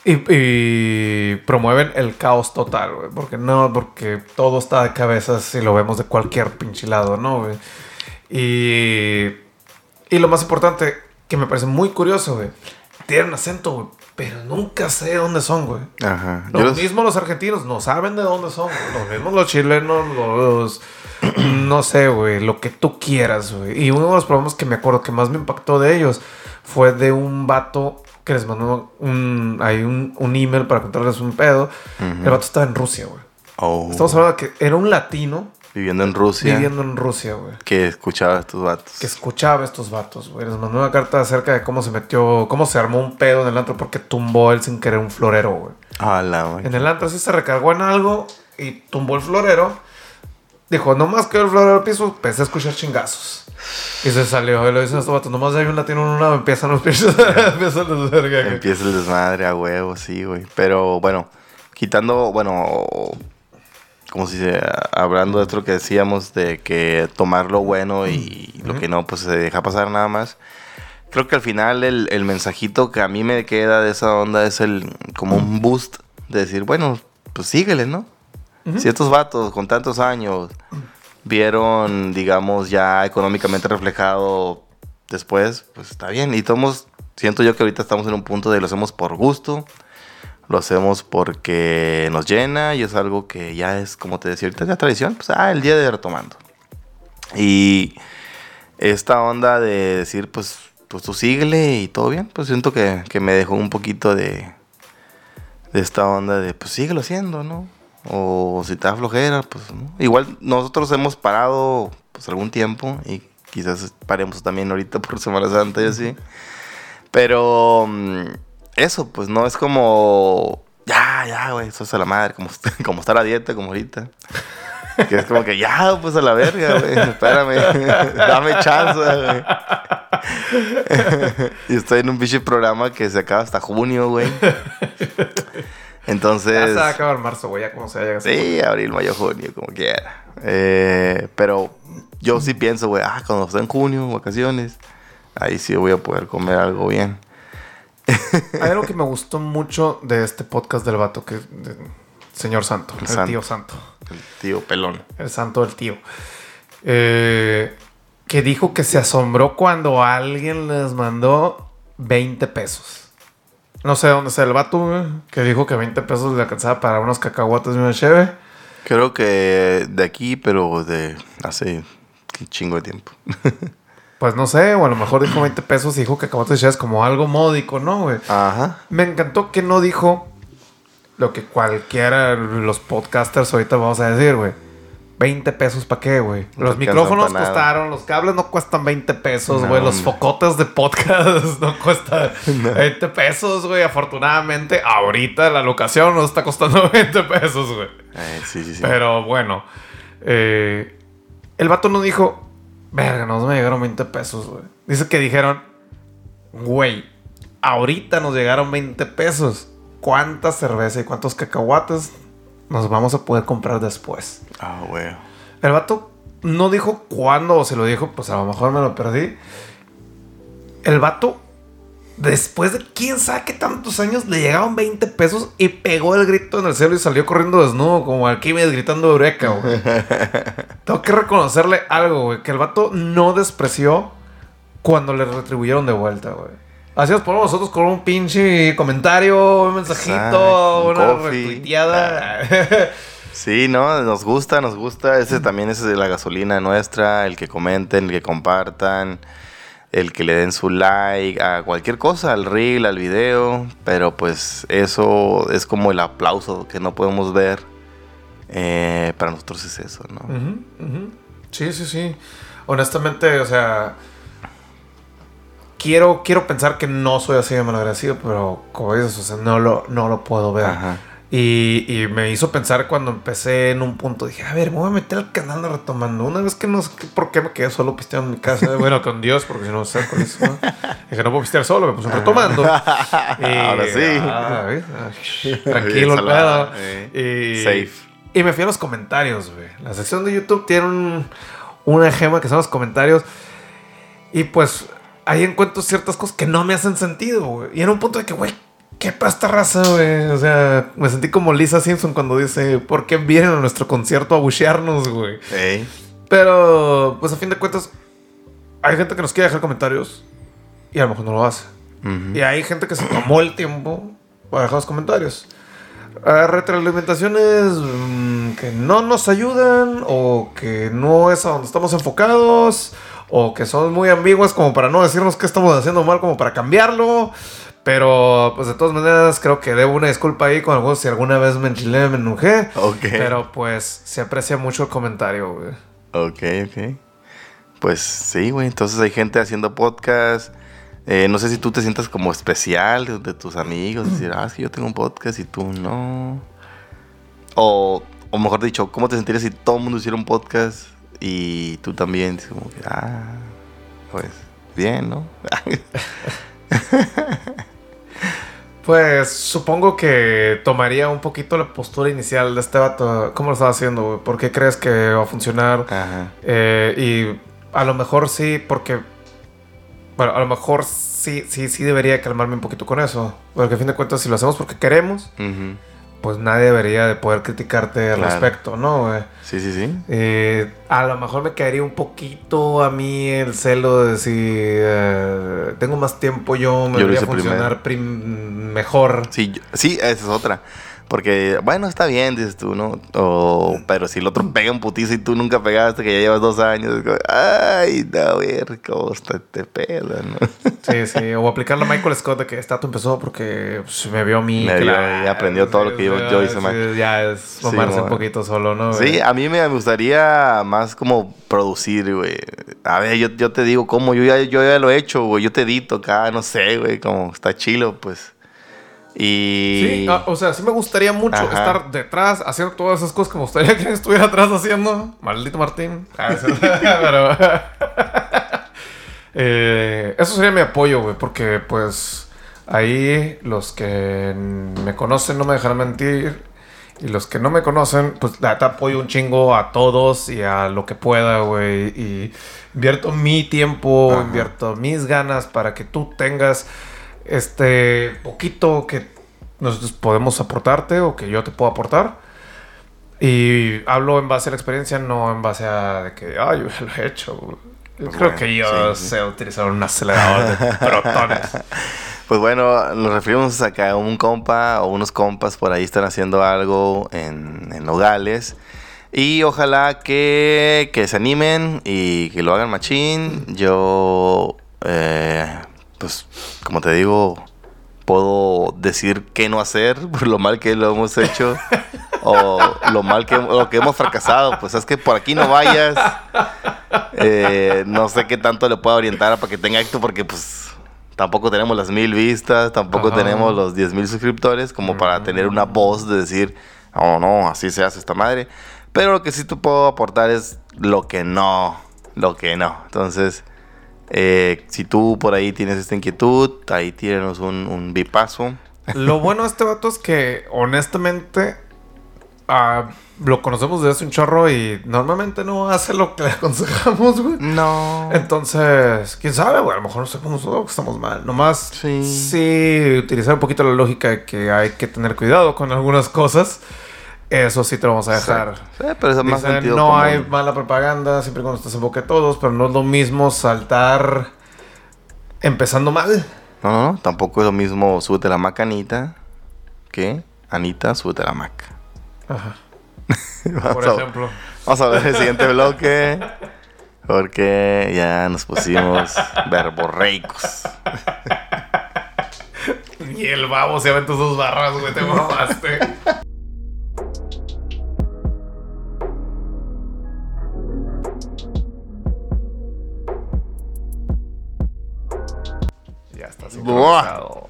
y, y promueven el caos total, güey. Porque no, porque todo está de cabeza si lo vemos de cualquier pinche lado, ¿no, güey? Y, y lo más importante, que me parece muy curioso, güey. Tienen acento, güey. Pero nunca sé de dónde son, güey. Ajá. Lo Yo los- mismo los argentinos no saben de dónde son. güey. Lo mismo los chilenos, los... No sé, güey. Lo que tú quieras, güey. Y uno de los problemas que me acuerdo que más me impactó de ellos fue de un vato que les mandó un, hay un, un email para contarles un pedo. El vato estaba en Rusia, güey. Oh, Estamos hablando de que era un latino viviendo en Rusia, viviendo en Rusia, güey. que escuchaba a estos vatos. Que escuchaba a estos vatos, güey. Les mandó una carta acerca de cómo se metió, cómo se armó un pedo en el antro porque tumbó él sin querer un florero, güey. Ah, la güey. En el antro sí se recargó en algo y tumbó el florero. Dijo, nomás quedó el florero al piso, empecé a escuchar chingazos. Y se salió. Y le dicen estos vatos, nomás hay un latino en un lado, empiezan los pinches. empiezan los verga. Empieza el desmadre a huevo, sí, güey. Pero bueno, quitando, bueno, como si se, hablando de esto que decíamos, de que tomar lo bueno y lo que no, pues se deja pasar nada más. Creo que al final el, el mensajito que a mí me queda de esa onda es el como un boost de decir, bueno, pues síguele, ¿no? Si estos vatos con tantos años vieron, digamos, ya económicamente reflejado después, pues está bien. Y todos, siento yo que ahorita estamos en un punto de lo hacemos por gusto, lo hacemos porque nos llena y es algo que ya es, como te decía ahorita, ya tradición, pues ah, el día de retomando. Y esta onda de decir, pues, pues tú síguele y todo bien, pues siento que, que me dejó un poquito de, de esta onda de, pues síguelo haciendo, ¿no? O si te da flojera, pues ¿no? igual nosotros hemos parado pues algún tiempo y quizás paremos también ahorita por Semana Santa y así. Pero mm, eso, pues no es como, ya, ya, güey, eso es a la madre, como, como estar a dieta, como ahorita. Que es como que ya, pues a la verga, güey, espérame, dame chance, güey. y estoy en un pinche programa que se acaba hasta junio, güey. Ya Entonces. se va a acabar marzo, güey, ya como se haya Sí, abril, mayo, junio, como quiera. Eh, pero yo sí pienso, güey, ah, cuando esté en junio, vacaciones, ahí sí voy a poder comer algo bien. Hay algo que me gustó mucho de este podcast del vato, que de- Señor Santo, el, santo. tío Santo. El tío pelón. El santo del tío. Eh, que dijo que se asombró cuando alguien les mandó 20 pesos. No sé dónde está el vato, que dijo que 20 pesos le alcanzaba para unos cacahuates y una cheve. Creo que de aquí, pero de hace un chingo de tiempo. Pues no sé, o a lo mejor dijo 20 pesos y dijo cacahuates y cheves como algo módico, ¿no, güey? Ajá. Me encantó que no dijo lo que cualquiera de los podcasters ahorita vamos a decir, güey. 20 pesos para qué, güey. No Los micrófonos costaron, los cables no cuestan 20 pesos, No, güey. los focotes de podcast no cuestan 20 pesos, güey. Afortunadamente, ahorita la locación no está costando 20 pesos, güey. Eh, sí, sí, sí. Pero bueno, eh, el vato no dijo, verga, nos me llegaron 20 pesos, güey. Dice que dijeron, güey, ahorita nos llegaron 20 pesos. ¿Cuánta cerveza y cuántos cacahuates nos vamos a poder comprar después? Ah, güey. El vato no dijo cuándo o se lo dijo, pues a lo mejor me lo perdí. El vato, después de quién sabe qué tantos años, le llegaron 20 pesos y pegó el grito en el cielo y salió corriendo desnudo, como Arquímedes gritando Eureka, güey. Tengo que reconocerle algo, güey, que el vato no despreció cuando le retribuyeron de vuelta, güey. Así nos ponemos nosotros con un pinche comentario, un mensajito, un una coffee. retuiteada. Sí, ¿no? Nos gusta, nos gusta. Ese también es de la gasolina nuestra, el que comenten, el que compartan, el que le den su like a cualquier cosa, al reel, al video. Pero pues eso es como el aplauso que no podemos ver. Eh, para nosotros es eso, ¿no? Sí, sí, sí. Honestamente, o sea. Quiero, quiero pensar que no soy así de malagradecido, pero como dices, o sea, no lo, no lo puedo ver. Ajá. Y, y me hizo pensar cuando empecé en un punto, dije, a ver, me voy a meter al canal de retomando. Una vez que no sé por qué me quedé solo pisteando en mi casa. bueno, con Dios, porque si no sé con eso. ¿no? Dije, no puedo pistear solo, me puse retomando. Y- Ahora sí. ah. Ah, tranquilo Salada, eh. Y- Safe. y me fui a los comentarios, güey. La sección de YouTube tiene un, una gema que son los comentarios. Y pues ahí encuentro ciertas cosas que no me hacen sentido, güey. Y en un punto de que, güey, ¿qué pasta raza, güey? O sea, me sentí como Lisa Simpson cuando dice, ¿por qué vienen a nuestro concierto a buchearnos, güey? Ey. Pero, pues a fin de cuentas, hay gente que nos quiere dejar comentarios y a lo mejor no lo hace. Y hay gente que se tomó el tiempo para dejar los comentarios. Ah, retroalimentaciones mm, que no nos ayudan o que no es a donde estamos enfocados o que son muy ambiguas como para no decirnos qué estamos haciendo mal como para cambiarlo. Pero pues de todas maneras creo que debo una disculpa ahí con algunos si alguna vez me enchilé, me enojé. Ok. Pero pues se aprecia mucho el comentario, güey. Ok, ok. Pues sí, güey. Entonces hay gente haciendo podcast. Eh, no sé si tú te sientas como especial de, de tus amigos. Decir, ah, es que yo tengo un podcast y tú no. O, o mejor dicho, ¿cómo te sentirías si todo el mundo hiciera un podcast y tú también? Como que, ah, pues bien, ¿no? Pues supongo que tomaría un poquito la postura inicial de este vato. ¿Cómo lo estaba haciendo, güey? ¿Por qué crees que va a funcionar? Ajá. Eh, y a lo mejor sí, porque. Bueno, a lo mejor sí, sí, sí debería calmarme un poquito con eso. Porque a fin de cuentas, si lo hacemos porque queremos, Ujú. Pues nadie debería de poder criticarte al Claro. respecto, ¿no? Sí, sí, sí. Eh, a lo mejor me caería un poquito a mí el celo de decir, eh, tengo más tiempo yo, me Yo debería funcionar prim- mejor. Sí, yo- sí, esa es otra. Porque, bueno, está bien, dices tú, ¿no? O, pero si el otro pega un putizo y tú nunca pegaste, que ya llevas dos años, es como, ay, no, a ver cómo está este pedo, ¿no? Sí, sí, o aplicar la Michael Scott de que este dato empezó porque pues, me vio a mí. Me que vio la- y aprendió todo lo que yo- yo hice sí, Ya es Sí, mamarse un poquito solo, ¿no? Sí, güey? a mí me gustaría más como producir, güey. A ver, yo, yo te digo cómo, yo ya, yo ya lo he hecho, güey. Yo te edito acá, no sé, güey, como está chilo, pues. Y... Sí, ah, o sea, sí me gustaría mucho Ajá. estar detrás, haciendo todas esas cosas que me gustaría que estuviera atrás haciendo. Maldito Martín. Ah, sí, Pero. eh, eso sería mi apoyo, güey, porque pues ahí los que me conocen no me dejarán mentir. Y los que no me conocen, pues la neta apoyo un chingo a todos y a lo que pueda, güey. Y invierto mi tiempo, Ajá. invierto mis ganas para que tú tengas este poquito que nosotros podemos aportarte o que yo te puedo aportar. Y hablo en base a la experiencia, no en base a de que, ay, yo lo he hecho. güey". Yo Pues creo bueno, que yo sí. sé utilizar un acelerador de protones. Pues bueno, nos referimos a que un compa o unos compas por ahí están haciendo algo en, en Nogales. Y ojalá que, que se animen y que lo hagan machín. Yo, eh, pues, como te digo, puedo decir qué no hacer por lo mal que lo hemos hecho o lo mal que, lo que hemos fracasado. Pues es que por aquí no vayas. Eh, no sé qué tanto le puedo orientar para que tenga éxito porque pues tampoco tenemos las mil vistas, tampoco Ajá. tenemos los 10 mil suscriptores como para tener una voz de decir, oh no, así se hace esta madre. Pero lo que sí te puedo aportar es lo que no, lo que no. Entonces, eh, si tú por ahí tienes esta inquietud, ahí tírenos un, un bipaso. Lo bueno de este vato es que, honestamente, ah, lo conocemos desde hace un chorro y normalmente no hace lo que le aconsejamos, güey. No. Entonces, quién sabe, güey. A lo mejor no sabemos todo, que estamos mal. Nomás, Sí. sí, utilizar un poquito la lógica de que hay que tener cuidado con algunas cosas. Eso sí te lo vamos a dejar. Sí, pero es más Dicen, sentido no común. hay mala propaganda siempre cuando estás en boca de todos, pero no es lo mismo saltar empezando mal. No, no, no, tampoco es lo mismo súbete la maca Anita que Anita súbete la maca. Ajá. Por a, ejemplo. vamos a ver el siguiente bloque. Porque ya nos pusimos verborreicos. Y el babo se aventó sus barras, güey, te mamaste. está sincronizado.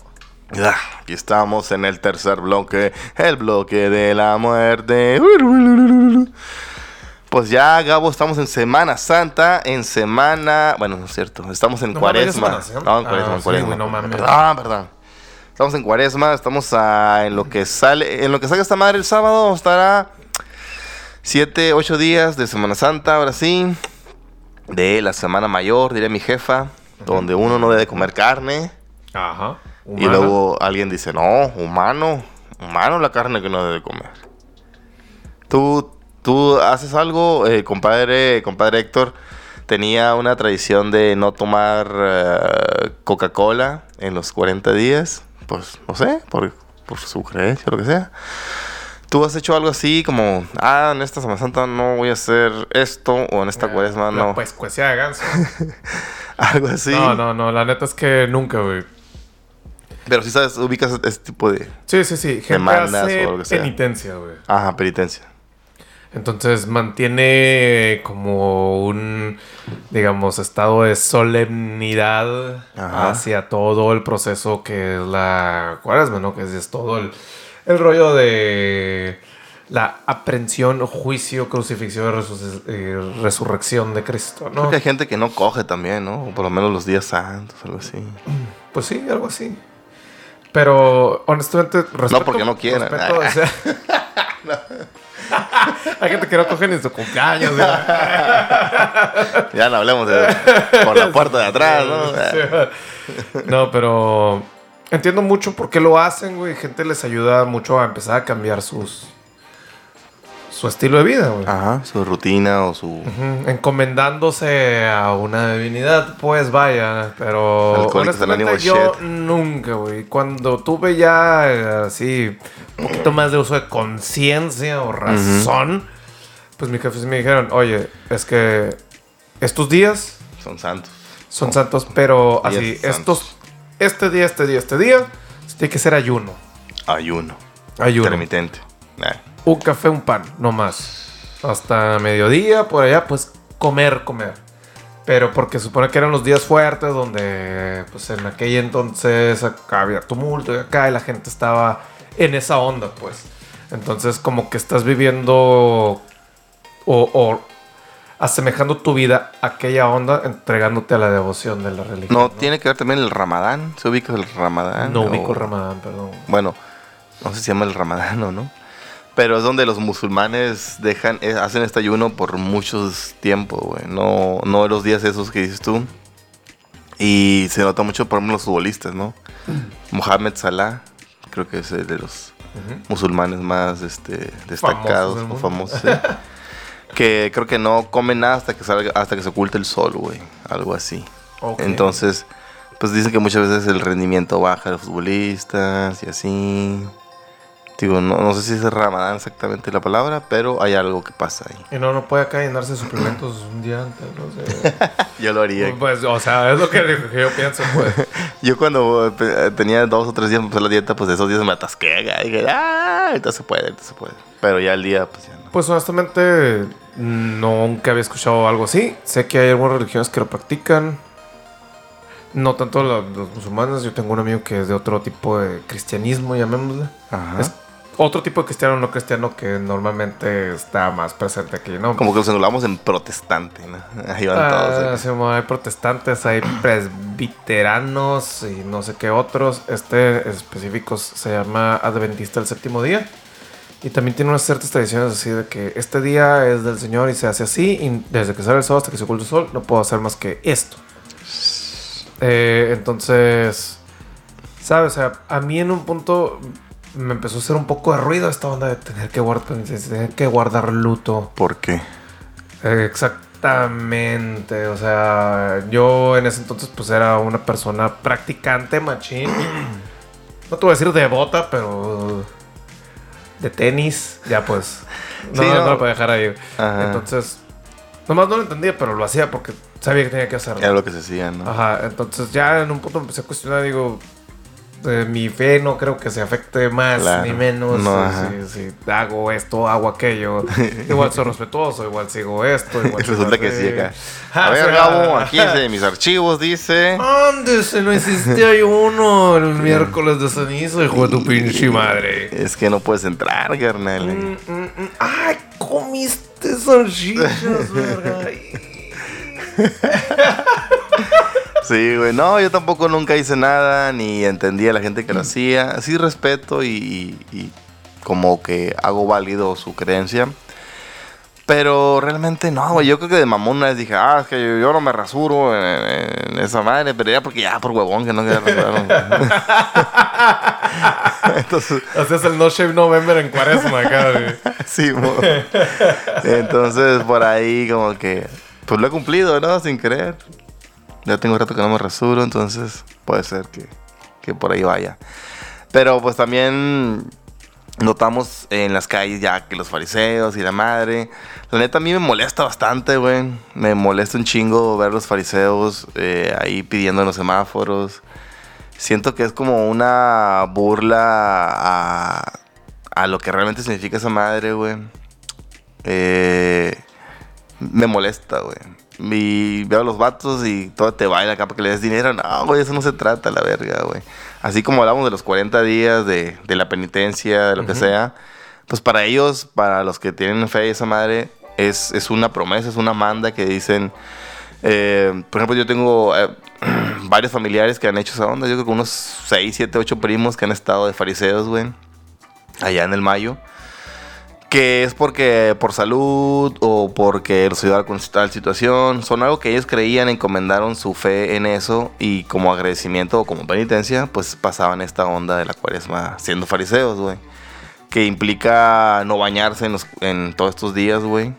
Ya, aquí estamos en el tercer bloque, el bloque de la muerte. Pues ya, Gabo, estamos en Semana Santa, en Semana... Bueno, no es cierto, estamos en No Cuaresma. mames, ¿ya es No, en Cuaresma, Ah, en Cuaresma. no mames. Perdón, perdón. Estamos en Cuaresma, estamos ah, en lo que sale... En lo que salga esta madre el sábado estará... Siete, ocho días de Semana Santa, ahora sí. De la Semana Mayor, diría mi jefa. Donde uno no debe comer carne. Ajá. Y luego alguien dice, no, humano, humano la carne que no debe comer. ¿Tú, tú haces algo? Eh, compadre, compadre Héctor tenía una tradición de no tomar eh, Coca-Cola en los 40 días. Pues, no sé, por, por su creencia o lo que sea. ¿Tú has hecho algo así como, ah, en esta Semana Santa no voy a hacer esto o en esta cuaresma no? Pues, cuecia de ganso. algo así. No, no, no. La neta es que nunca, güey. Pero si sabes, ubicas este tipo de... Sí, sí, sí. Gente Demandas hace o lo que sea. penitencia, güey. Ajá, penitencia. Entonces mantiene como un, digamos, estado de solemnidad Ajá. hacia todo el proceso que es la cuaresma, ¿no? Que es, es todo el, el rollo de la aprehensión, juicio, crucifixión y eh, resurrección de Cristo, Creo ¿no? que hay gente que no coge también, ¿no? O por lo menos los días santos, algo así. Pues sí, algo así. Pero honestamente, respeto. porque no quieran. respeto, o sea- Hay gente que no coge ni su cumpleaños. Ya no hablemos de por la puerta de atrás, ¿no? No, pero entiendo mucho por qué lo hacen, güey. Gente les ayuda mucho a empezar a cambiar sus su estilo de vida, güey. Ajá, su rutina o su... Encomendándose a una divinidad, pues vaya, pero Alcohólicos honestamente Anónimos, yo shit. nunca, güey. Cuando tuve ya eh, así un poquito más de uso de conciencia o razón, pues mis jefes me dijeron, oye, es que estos días Son santos. son santos, pero Días así, santos. estos, este día, este día, este día, tiene que ser ayuno. Ayuno. Ayuno. Intermitente. Nah. Un café, un pan, no más. Hasta mediodía, por allá, pues comer, comer. Pero porque supone que eran los días fuertes donde, pues en aquel entonces acá había tumulto y acá y la gente estaba en esa onda, pues. Entonces, como que estás viviendo o, o asemejando tu vida a aquella onda, entregándote a la devoción de la religión. No, tiene que ver también el ramadán. ¿Se ubica el ramadán? No O- ubico Ramadán, perdón. Bueno, no sé si se llama el ramadán o no. Pero es donde los musulmanes dejan, eh, hacen este ayuno por muchos tiempos, güey. No, no los días esos que dices tú. Y se nota mucho, por ejemplo, los futbolistas, ¿no? Mohamed Salah, creo que es el de los Ujú. musulmanes más este, destacados del o famosos. sí. que creo que no comen nada hasta que salga, hasta que se oculte el sol, güey. Algo así. Ok. Entonces, pues dicen que muchas veces el rendimiento baja de los futbolistas y así. Digo, no, no sé si es Ramadán exactamente la palabra, pero hay algo que pasa ahí. Y no, no puede acá llenarse de suplementos un día antes, no sé. Yo lo haría. Pues, o sea, es lo que, yo pienso, pues. Yo cuando eh, tenía dos o tres días para la dieta, pues esos días me atasqué. y dije, ah, ahorita se puede, ahorita se puede. Pero ya el día, pues ya no. Pues honestamente, nunca había escuchado algo así. Sé que hay algunas religiones que lo practican. No tanto lo- los musulmanes. Yo tengo un amigo que es de otro tipo de cristianismo, llamémosle. Ajá. Es otro tipo de cristiano no cristiano que normalmente está más presente aquí, ¿no? Como que los anulamos en protestante, ¿no? Ahí van Ah, todos. sí, hay protestantes, hay presbiteranos y no sé qué otros. Este específico se llama Adventista del séptimo día. Y también tiene unas ciertas tradiciones así de que este día es del Señor y se hace así. Y desde que sale el sol hasta que se oculta el sol, no puedo hacer más que esto. Eh, entonces, ¿sabes? O sea, a mí en un punto me empezó a hacer un poco de ruido esta onda de tener que guardar, tener que guardar luto. ¿Por qué? Exact- Exactamente, o sea, yo en ese entonces pues era una persona practicante, machín. No te voy a decir devota, pero de tenis, ya pues. No, Sí, no, no. lo puedo dejar ahí. Ajá. Entonces, nomás no lo entendía, pero lo hacía porque sabía que tenía que hacerlo. Era lo que se hacía, ¿no? Ajá, entonces ya en un punto me empecé a cuestionar, digo, eh, mi fe no creo que se afecte más Claro. ni menos. No, si, si hago esto, hago aquello. igual soy respetuoso, igual sigo esto. Igual Resulta que sí acá. Ah, A ver, Gabo, aquí de mis archivos dice. ¿Dónde se no existía uno el miércoles de ceniza, hijo de tu pinche madre? Es que no puedes entrar, carnal. Mm, mm, mm. ¡Ay, comiste salchichas, verga! Sí, güey. No, yo tampoco nunca hice nada, ni entendía a la gente que lo hacía. Sí respeto y, y- y como que hago válido su creencia. Pero realmente no, güey. Yo creo que de mamón una vez dije, ah, es que yo, yo no me rasuro en, en esa madre. Pero ya porque ya por huevón que no quería rasurarme. Entonces, Hacías el No Shave November en cuaresma acá, güey. sí, mo. Entonces por ahí como que, pues lo he cumplido, ¿no? Sin querer. Ya tengo rato que no me rasuro, entonces puede ser que, que por ahí vaya. Pero pues también notamos en las calles ya que los fariseos y la madre. La neta a mí me molesta bastante, güey. Me molesta un chingo ver los fariseos eh, ahí pidiendo en los semáforos. Siento que es como una burla a, a lo que realmente significa esa madre, güey. Eh, me molesta, güey. Y veo a los vatos y todo te baila acá para que le des dinero. No, güey, eso no se trata, la verga, güey. Así como hablamos de los 40 días de, de la penitencia, de lo que sea, pues para ellos, para los que tienen fe esa madre, es, es una promesa, es una manda que dicen. eh, por ejemplo, yo tengo eh, varios familiares que han hecho esa onda. Yo creo que unos 6, 7, 8 primos que han estado de fariseos, güey, allá en el Mayo que es porque por salud o porque los ayudaron con tal situación, son algo que ellos creían, encomendaron su fe en eso y como agradecimiento o como penitencia, pues pasaban esta onda de la cuaresma siendo fariseos, güey. Que implica no bañarse en, los- en todos estos días, güey,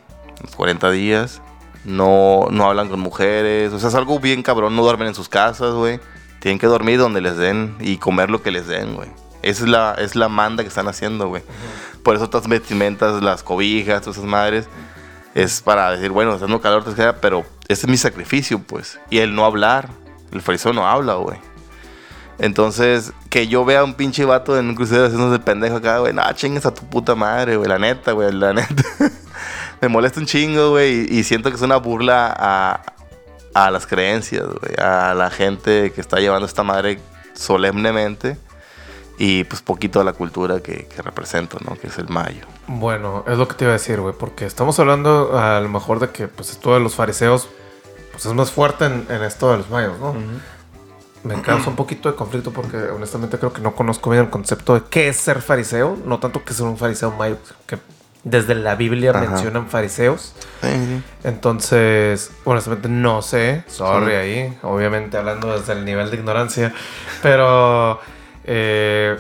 los 40 días. No, no hablan con mujeres, o sea, es algo bien cabrón, no duermen en sus casas, güey. Tienen que dormir donde les den y comer lo que les den, güey. Esa es la, es la manda que están haciendo, güey. Por eso estas vestimentas, las cobijas, todas esas madres, es para decir, bueno, está dando calor, pero ese es mi sacrificio, pues. Y el no hablar, el fariseo no habla, güey. Entonces, que yo vea a un pinche vato en un crucero haciéndose pendejo acá, güey, no, chingues a tu puta madre, güey, la neta, güey, la neta. Me molesta un chingo, güey, y, y siento que es una burla a, a las creencias, güey, a la gente que está llevando esta madre solemnemente y pues poquito a la cultura que, que represento, ¿no? Que es el mayo. Bueno, es lo que te iba a decir, güey, porque estamos hablando a lo mejor de que pues esto de los fariseos pues es más fuerte en, en esto de los mayos, ¿no? Me causa un poquito de conflicto porque honestamente creo que no conozco bien el concepto de qué es ser fariseo, no tanto que ser un fariseo mayo, que desde la Biblia Ajá. mencionan fariseos. Sí, sí. Entonces, honestamente no sé, sorry Sí. ahí, obviamente hablando desde el nivel de ignorancia, pero eh,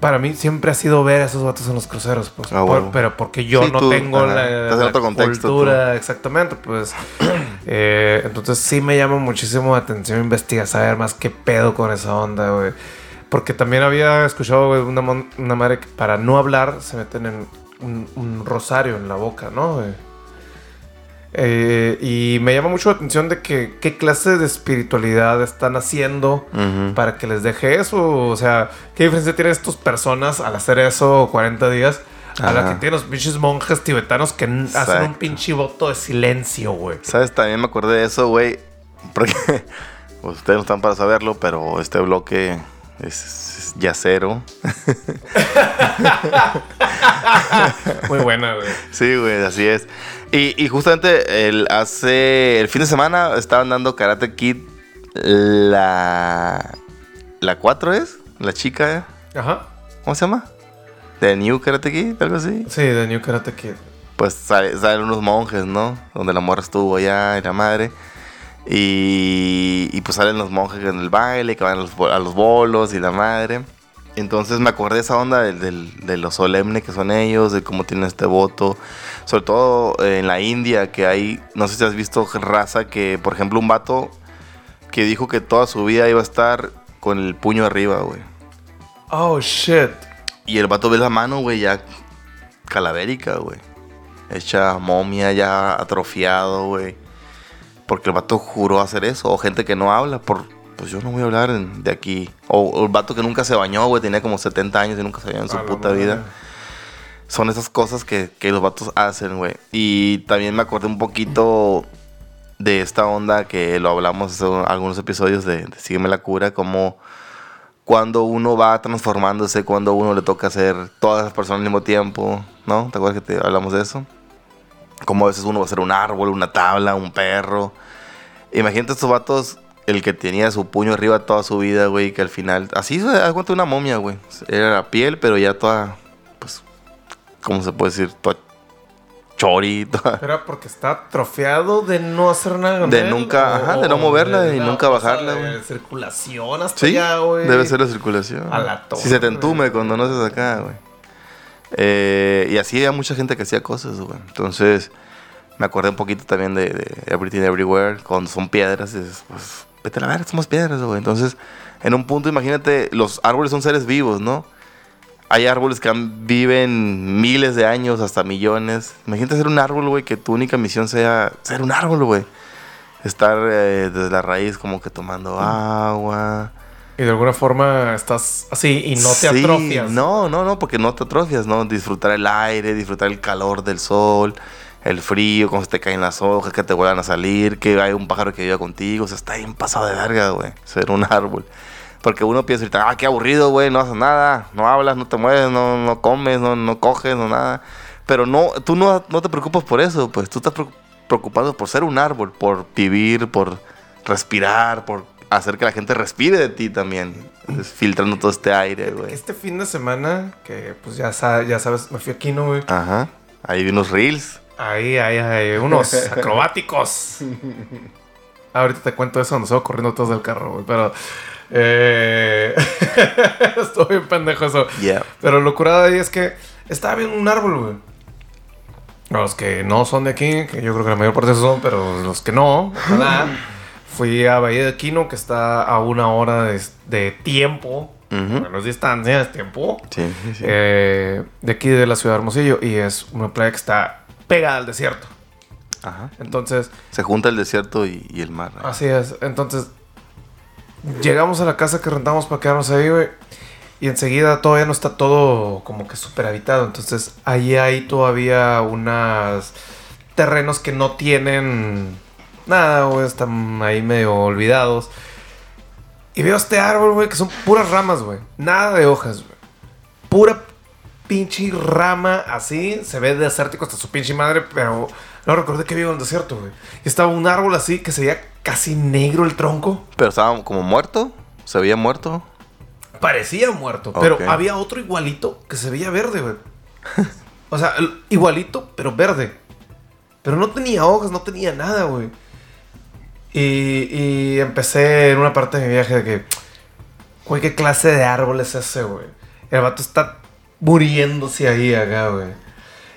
para mí siempre ha sido ver a esos vatos en los cruceros, pues, Ah, por- pero porque yo Sí, no tú, tengo ajá, la, contexto, cultura, exactamente, pues, eh, entonces sí me llama muchísimo la atención investigar, saber más qué pedo con esa onda, güey. Porque también había escuchado, güey, una, una madre que para no hablar se meten en un, un rosario en la boca, ¿no? Eh, y me llama mucho la atención de que qué clase de espiritualidad están haciendo para que les deje eso. O sea, ¿qué diferencia tienen estas personas al hacer eso 40 días? A la que tienen los pinches monjes tibetanos que hacen un pinche voto de silencio, güey. ¿Sabes? También me acordé de eso, güey. Porque pues, ustedes no están para saberlo, pero este bloque es, es yacero. Muy buena, güey. Sí, güey, así es. Y, y justamente el, hace el fin de semana estaban dando Karate Kid la la 4 es, la chica, Ajá. ¿cómo se llama? The New Karate Kid, algo así. Sí, de New Karate Kid. Pues sale- salen unos monjes, ¿no? Donde la morra estuvo allá y la madre. Y, y pues salen los monjes en el baile, que van a los, a los bolos y la madre. Entonces me acordé de esa onda del- del- de, lo solemne que son ellos, de cómo tienen este voto. Sobre todo eh, en la India, que hay, no sé si has visto raza que, por ejemplo, un vato que dijo que toda su vida iba a estar con el puño arriba, güey. Oh, shit. Y el vato ve la mano, güey, ya calavérica, güey. Hecha momia, ya atrofiado, güey. Porque el vato juró hacer eso. O gente que no habla por... Pues yo no voy a hablar en- de aquí. O, o el vato que nunca se bañó, güey. Tenía como 70 años y nunca se bañó en su puta madre. vida. Son esas cosas que, que los vatos hacen, güey. Y también me acordé un poquito de esta onda que lo hablamos hace algunos episodios de, de Sígueme la cura, como cuando uno va transformándose, cuando uno le toca hacer todas las personas al mismo tiempo, ¿no? ¿Te acuerdas que te hablamos de eso? Como a veces uno va a ser un árbol, una tabla, un perro. Imagínate estos vatos, el que tenía su puño arriba toda su vida, güey, que al final, así se da cuenta una momia, güey. Era la piel, pero ya toda, pues, ¿cómo se puede decir? Toda chori, toda- Era porque está atrofiado de no hacer nada con De él, nunca- ajá, de no moverla y nunca bajarla, de güey. circulación hasta Sí, allá, güey. debe ser la circulación. A la si se te torre, entume cuando no haces acá, güey. Eh, y así había mucha gente que hacía cosas, güey. Entonces, me acordé un poquito también de, de Everything Everywhere. Cuando son piedras, es, pues, vete a la verga, somos piedras, güey. Entonces, en un punto, imagínate, los árboles son seres vivos, ¿no? Hay árboles que viven miles de años, hasta millones. Imagínate ser un árbol, güey, que tu única misión sea ser un árbol, güey. Estar eh, desde la raíz como que tomando agua. Y de alguna forma estás así y no te Sí, atrofias. No, no, no, porque no te atrofias, ¿no? Disfrutar el aire, disfrutar el calor del sol, el frío, cómo se te caen las hojas, que te vuelvan a salir, que hay un pájaro que viva contigo. O sea, está bien pasado de verga, güey, ser un árbol. Porque uno piensa ahorita, ah, qué aburrido, güey, no haces nada, no hablas, no te mueves, no, no comes, no, no coges, no nada. Pero no, tú no, no te preocupas por eso, pues tú estás preocu- preocupado por ser un árbol, por vivir, por respirar, por hacer que la gente respire de ti también. Filtrando todo este aire, güey. Este fin de semana, que pues ya, sa- ya sabes, me fui a Kino, güey. Ajá. Ahí vi unos reels. Ahí, ahí, ahí, unos acrobáticos. Ahorita te cuento eso va corriendo todos del carro, güey. Pero. Eh... Estoy bien pendejo eso. Yeah. Pero lo curado ahí es que estaba viendo un árbol, güey. Los que no son de aquí, que yo creo que la mayor parte de esos son, pero los que no, ojalá. Fui a Bahía de Quino, que está a una hora de, de tiempo. Ujú. Bueno, es distancia, es tiempo. Sí, sí, sí. Eh, de aquí de la ciudad de Hermosillo. Y es una playa que está pegada al desierto. Ajá. Entonces, Se junta el desierto y, y el mar. ¿eh? Así es. Entonces, llegamos a la casa que rentamos para quedarnos ahí, güey. Y enseguida todavía no está todo como que súper habitado. Entonces, ahí hay todavía unos terrenos que no tienen nada, güey. Están ahí medio olvidados. Y veo este árbol, güey, que son puras ramas, güey. Nada de hojas, güey. Pura pinche rama así. Se ve desértico hasta su pinche madre, pero no recordé que vivo en el desierto, güey. Y estaba un árbol así que se veía casi negro el tronco. Pero estaba como muerto. Se veía muerto. Parecía muerto, pero había otro igualito que se veía verde, güey. O sea, igualito, pero verde. Pero no tenía hojas, no tenía nada, güey. Y, y empecé en una parte de mi viaje de que, güey, ¿qué clase de árbol es ese, güey? El vato está muriéndose ahí acá, güey.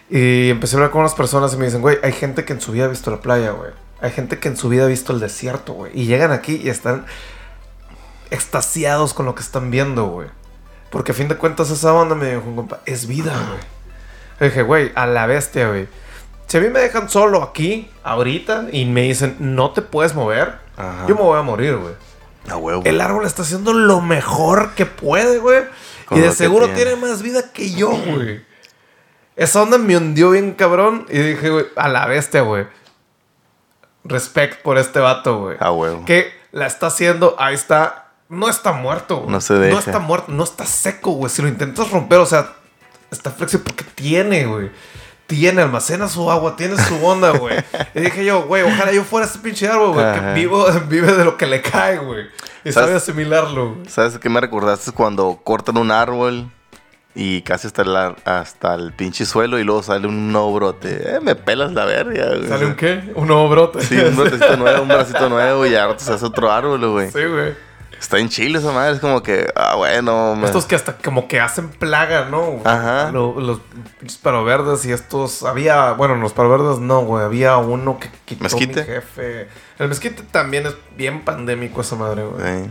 Y empecé a hablar con unas personas y me dicen, güey, hay gente que en su vida ha visto la playa, güey. Hay gente que en su vida ha visto el desierto, güey. Y llegan aquí y están extasiados con lo que están viendo, güey. Porque a fin de cuentas esa onda me dijo compa, es vida, güey. Le dije, güey, a la bestia, güey. Si a mí me dejan solo aquí, ahorita, y me dicen, no te puedes mover, Ajá. yo me voy a morir, güey. El árbol está haciendo lo mejor que puede, güey. Y de seguro tiene. más vida que yo, güey. Esa onda me hundió bien cabrón. Y dije, güey, a la bestia, güey. Respect por este vato, güey. A huevo. Que la está haciendo, ahí está. No está muerto, güey. No se deja. No está muerto, no está seco, güey. Si lo intentas romper, o sea, está flexible porque tiene, güey. Tiene, almacena su agua, tiene su onda, güey. y dije yo, güey, ojalá yo fuera ese pinche árbol, güey. Que vivo, vive de lo que le cae, güey. Y sabe asimilarlo, güey. ¿Sabes qué me recordaste? Cuando cortan un árbol y casi hasta, la- hasta el pinche suelo y luego sale un nuevo brote. Eh, me pelas la verga, güey. ¿Sale un qué? Un nuevo brote. Sí, un brotecito nuevo, un bracito nuevo y ahora se hace otro árbol, güey. Sí, güey. Está en Chile esa madre, es como que, ah, bueno. me- Estos que hasta como que hacen plaga, ¿no? Ajá. Lo- los palo verdes y estos. Había. Bueno, los palo verdes no, güey. Había uno que quitó ¿Mezquite? mi jefe. El mezquite también es bien pandémico esa madre, güey. Sí.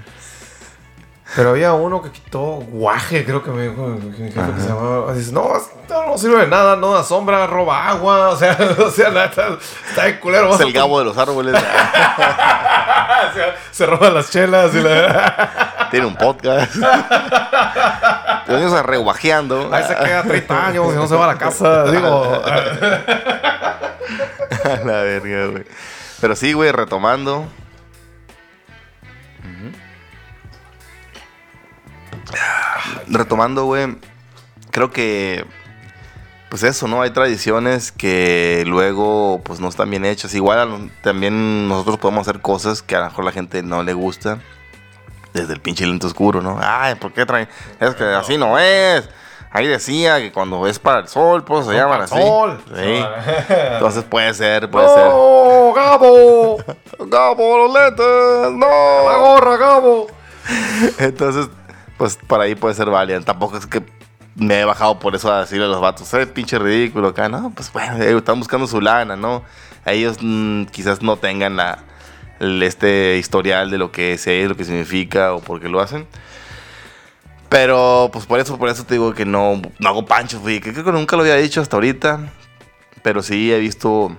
Pero había uno que quitó guaje, creo que me dijo que se llamaba. Dice, no, no sirve de nada, no da sombra, roba agua. O sea, o sea, está, está de culero. Es el gabo de los árboles. O sea, se roba las chelas y la... Tiene un podcast. Venimos reguajeando. Ahí se queda 30 años y no se va a la casa. Digo, A la verga, güey. Pero sí, güey, retomando. Retomando, güey. Creo que. Pues eso, ¿no? Hay tradiciones que luego, pues no están bien hechas. Igual también nosotros podemos hacer cosas que a lo mejor la gente no le gusta. Desde el pinche lente oscuro, ¿no? Ay, ¿por qué traen? Es que así no es. Ahí decía que cuando es para el sol, pues se llaman así. sol. Sí. Entonces puede ser, puede ser. ¡No, Gabo! Gabo, los lentes, ¡La no. gorra, Gabo! Entonces, pues por ahí puede ser válida. Tampoco es que me he bajado por eso a decirle a los vatos, es pinche ridículo acá. No, pues bueno, eh, están buscando su lana, ¿no? Ellos mm, quizás no tengan la, el- este historial de lo que es, lo que significa o por qué lo hacen. Pero, pues por eso, por eso te digo que no, no hago pancho. Que creo que nunca lo había dicho hasta ahorita. Pero sí he visto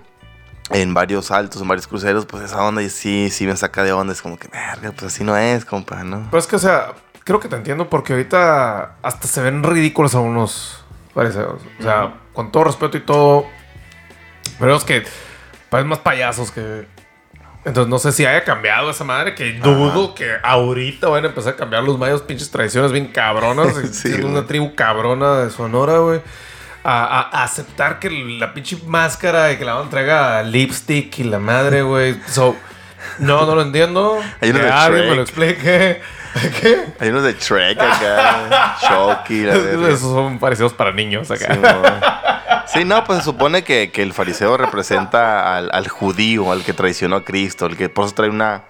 en varios saltos, en varios cruceros, pues esa onda y sí, sí me saca de onda. Es como que, verga, pues así no es, compa, ¿no? Pero es que, o sea, creo que te entiendo porque ahorita hasta se ven ridículos algunos fariseos. O sea, con todo respeto y todo, pero es que parecen más payasos que... Entonces no sé si haya cambiado esa madre, que dudo que ahorita van a empezar a cambiar los mayos pinches tradiciones bien cabronas, Sí, siendo güey. una tribu cabrona de Sonora, güey. A, a- a aceptar que la pinche máscara y que la van traiga lipstick y la madre, güey. So, no, no lo entiendo. Hay uno que de alguien me Shrek. lo explique. ¿Qué? Hay unos de Shrek acá, Chucky, la verga. Esos son parecidos para niños Sí, acá. Sí, no, pues se supone que, que el fariseo representa al, al judío, al que traicionó a Cristo, el que por eso trae una,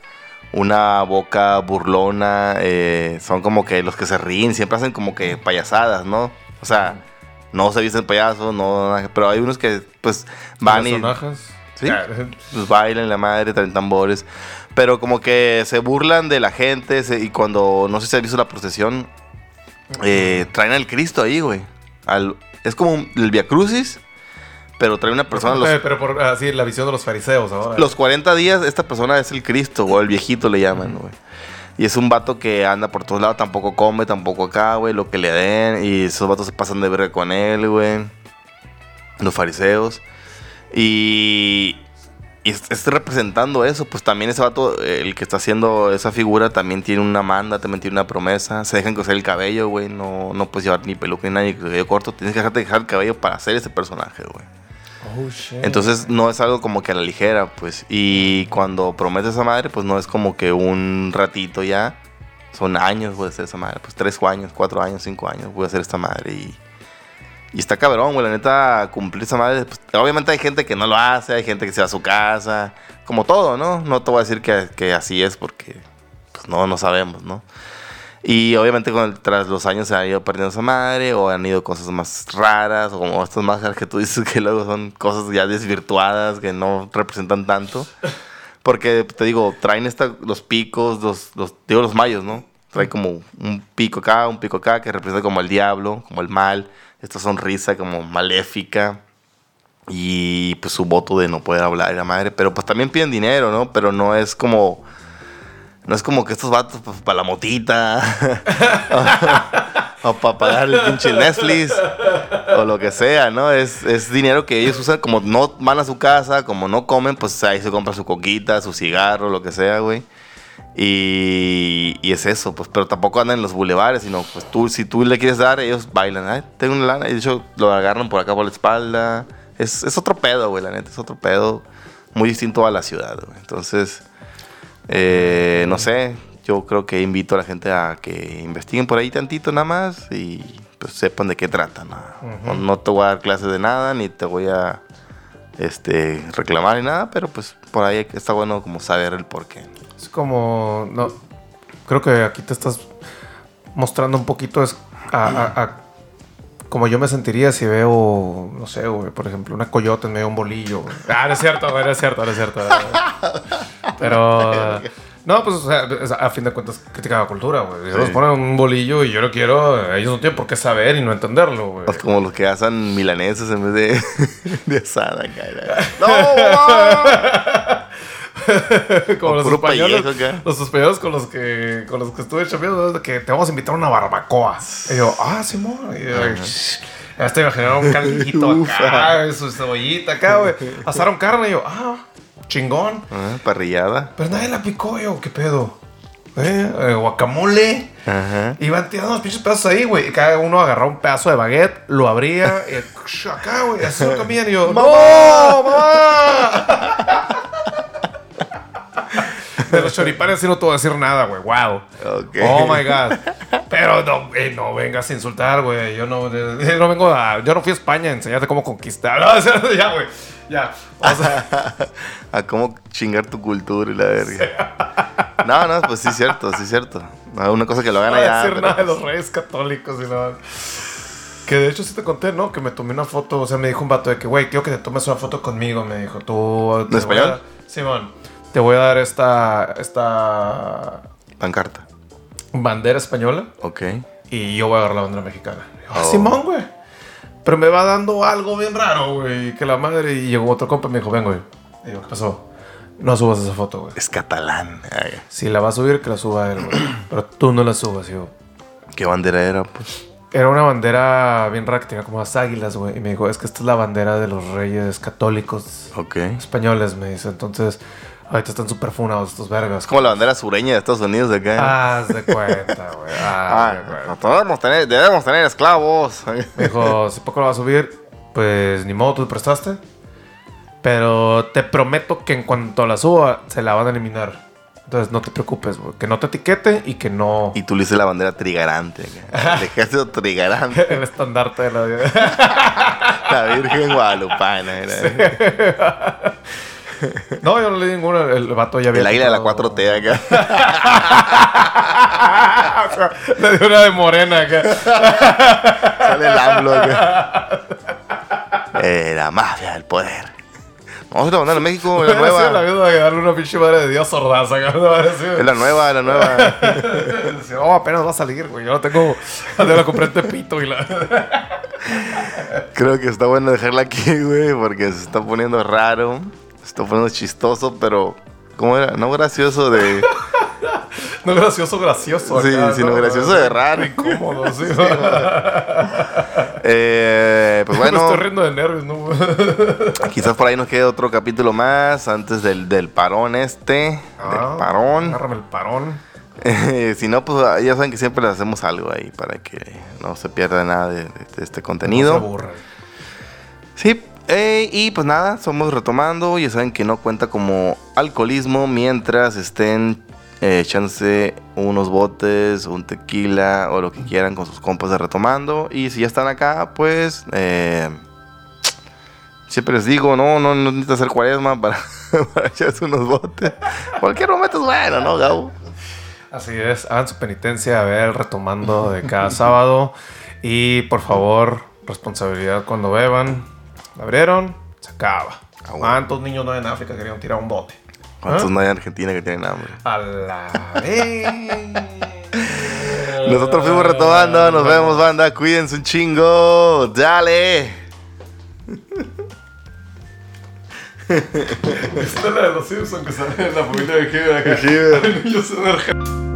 una boca burlona, eh, son como que los que se ríen, siempre hacen como que payasadas, ¿no? O sea, no se visten payasos, no, pero hay unos que pues van y Personajes. Sí. Ah, pues, bailan la madre, traen tambores, pero como que se burlan de la gente se- y cuando, no sé si has visto la procesión, eh, traen al Cristo ahí, güey. Al- es como un- el Via Crucis, pero trae una persona. Los, Eh, Pero por así la visión de los fariseos ahora. los 40 días, esta persona es el Cristo, o el viejito le llaman, güey. Y es un vato que anda por todos lados, tampoco come, tampoco acá, güey, lo que le den. Y esos vatos se pasan de verga con él, güey. Los fariseos. Y, y es, es representando eso, pues también ese vato, el que está haciendo esa figura, también tiene una manda, también tiene una promesa. Se dejan coser el cabello, güey. No, no puedes llevar ni peluca ni nada, ni cabello corto. Tienes que dejarte dejar el cabello para hacer ese personaje, güey. Oh, shit. Entonces no es algo como que a la ligera, pues. Y cuando prometes esa madre, pues no es como que un ratito ya. Son años, voy a hacer esa madre. Pues tres años, cuatro años, cinco años, voy a hacer esta madre. Y, y está cabrón, güey. La neta, cumplir esa madre. pues, obviamente hay gente que no lo hace, hay gente que se va a su casa. Como todo, ¿no? No te voy a decir que, que así es porque, pues no, no sabemos, ¿no? Y obviamente con el- tras los años se ha ido perdiendo esa madre o han ido cosas más raras o como estas máscaras que tú dices que luego son cosas ya desvirtuadas que no representan tanto. Porque te digo, traen esta, los picos, los, los, digo los mayos, ¿no? Trae como un pico acá, un pico acá que representa como el diablo, como el mal, esta sonrisa como maléfica y pues su voto de no poder hablar la madre. Pero pues también piden dinero, ¿no? Pero no es como... No es como que estos vatos pues, para la motita o, para pagar el pinche Netflix o lo que sea, ¿no? Es, es dinero que ellos usan como no van a su casa, como no comen, pues ahí se compran su coquita, su cigarro, lo que sea, güey. Y, y es eso, pues, pero tampoco andan en los bulevares, sino pues tú, si tú le quieres dar, ellos bailan, ay, tengo una lana, y de hecho lo agarran por acá por la espalda. Es, es otro pedo, güey, la neta, es otro pedo muy distinto a la ciudad, güey. Entonces, eh, no sé, yo creo que invito a la gente a que investiguen por ahí tantito nada más y pues sepan de qué trata. ¿no? no, no te voy a dar clases de nada, ni te voy a este, reclamar ni nada, pero pues por ahí está bueno como saber el porqué. Es como. No. creo que aquí te estás mostrando un poquito es a, a- a como yo me sentiría si veo, no sé, güey, por ejemplo, una coyote en medio de un bolillo. güey. Ah, no es cierto, güey, no es cierto, no es cierto. Pero, no, pues, o sea, a fin de cuentas, crítica a la cultura, güey. Ellos Sí. ponen un bolillo y yo lo quiero, ellos no tienen por qué saber y no entenderlo, güey. Es como los que hacen milaneses en vez de, de asada. cara. ¡No! como los españoles, pellejo los españoles con los que con los que estuve chambeando, de que te vamos a invitar a una barbacoa. Y yo, ah, Simón. Y yo, "Shh". ya imaginando un caldito acá, su cebollita acá, güey. Asaron carne y yo, ah, chingón. Ah, parrillada. Pero nadie la picó yo, ¿qué pedo? ¿Eh? eh, guacamole. Ajá. Iban tirando los pinches pedazos ahí, güey. Y cada uno agarraba un pedazo de baguette, lo abría, y acá, güey, así lo comían. Y yo, ¡No, mamá! De los choripanes sí no te voy a decir nada, güey. Wow. Ok. Oh my God. Pero no, eh, no vengas a insultar, güey. Yo no, eh, no vengo a. Yo no fui a España a enseñarte cómo conquistar. No, o sea, ya, güey. Ya. Vamos a- a cómo chingar tu cultura y la verga. No, no, pues sí es cierto, sí es cierto. No, una cosa que lo hagan no voy a allá. decir pero nada de pues- los reyes católicos y nada. Que de hecho sí te conté, ¿no? Que me tomé una foto. O sea, me dijo un vato de que, güey, quiero que te tomes una foto conmigo. Me dijo, tú. ¿En español? Simón. Te voy a dar esta. Esta. Pancarta. Bandera española. Ok. Y yo voy a agarrar la bandera mexicana. Y yo, ah, Oh. Simón, güey. Pero me va dando algo bien raro, güey. Que la madre. Y llegó otro compa y me dijo, ven, güey. Y yo, ¿qué pasó? No subas esa foto, güey. Es catalán. Ay, Si la va a subir, que la suba él, güey. Pero tú no la subas, yo. ¿Qué bandera era? Pues. Era una bandera bien rara que tenía como las águilas, güey. Y me dijo, es que esta es la bandera de los reyes católicos Ok. españoles, me dice. Entonces, ahorita están súper funados estos vergas. Como la bandera sureña de Estados Unidos de acá. Haz de cuenta, güey. Ah, de no debemos tener, debemos tener esclavos. Dijo, si poco lo va a subir, pues ni modo, tú te prestaste. Pero te prometo que en cuanto la suba, se la van a eliminar. Entonces no te preocupes, güey. Que no te etiquete y que no... Y tú le hice la bandera trigarante. El ejército trigarante. El estandarte de la... La Virgen Guadalupana. Era. No, yo no le di ninguna. El vato ya había... El águila de la comprado- 4T acá. O sea, le dio una de morena acá. Sale el AMLO acá. Eh, la mafia del poder. Vamos a ir a México, la la nueva. misma que darle una pinche madre de Dios sordaza Es la nueva, la nueva. Oh, apenas va a salir, güey. Yo la tengo... Yo la compré en Tepito y la... Creo que está bueno dejarla aquí, güey, porque se está poniendo raro. Está poniendo chistoso, pero. ¿Cómo era? No gracioso de. No gracioso, gracioso. Sí, sino ¿no? gracioso de raro. Incómodo, sí. Eh, pues Me bueno, estoy riendo de nervios, ¿no? quizás por ahí nos quede otro capítulo más antes del, del parón este. Ah, del parón. Agárrame el parón. Eh, si no, pues ya saben que siempre le hacemos algo ahí para que no se pierda nada de, de- este contenido. No se aburran. Sí, y pues nada, somos retomando. Ya saben que no cuenta como alcoholismo mientras estén eh, echándose unos botes, un tequila o lo que quieran con sus compas de retomando. Y si ya están acá, pues eh, siempre les digo, no, no, no necesitas hacer cuaresma para, para echarse unos botes. Cualquier momento es bueno, ¿no, Gabo? Así es, hagan su penitencia, a ver, retomando de cada sábado. Y por favor, responsabilidad cuando beban. ¿La abrieron? Se acaba. Ah, bueno. ¿Cuántos niños no hay en África querían tirar un bote? ¿Cuántos ¿Ah? no hay en Argentina que tienen hambre? A la vez. Nosotros fuimos retomando, nos vemos, banda. Cuídense un chingo. Dale. Esta es la de los Simpsons que sale en la familia de Hibbert acá. Hay niños en Argentina.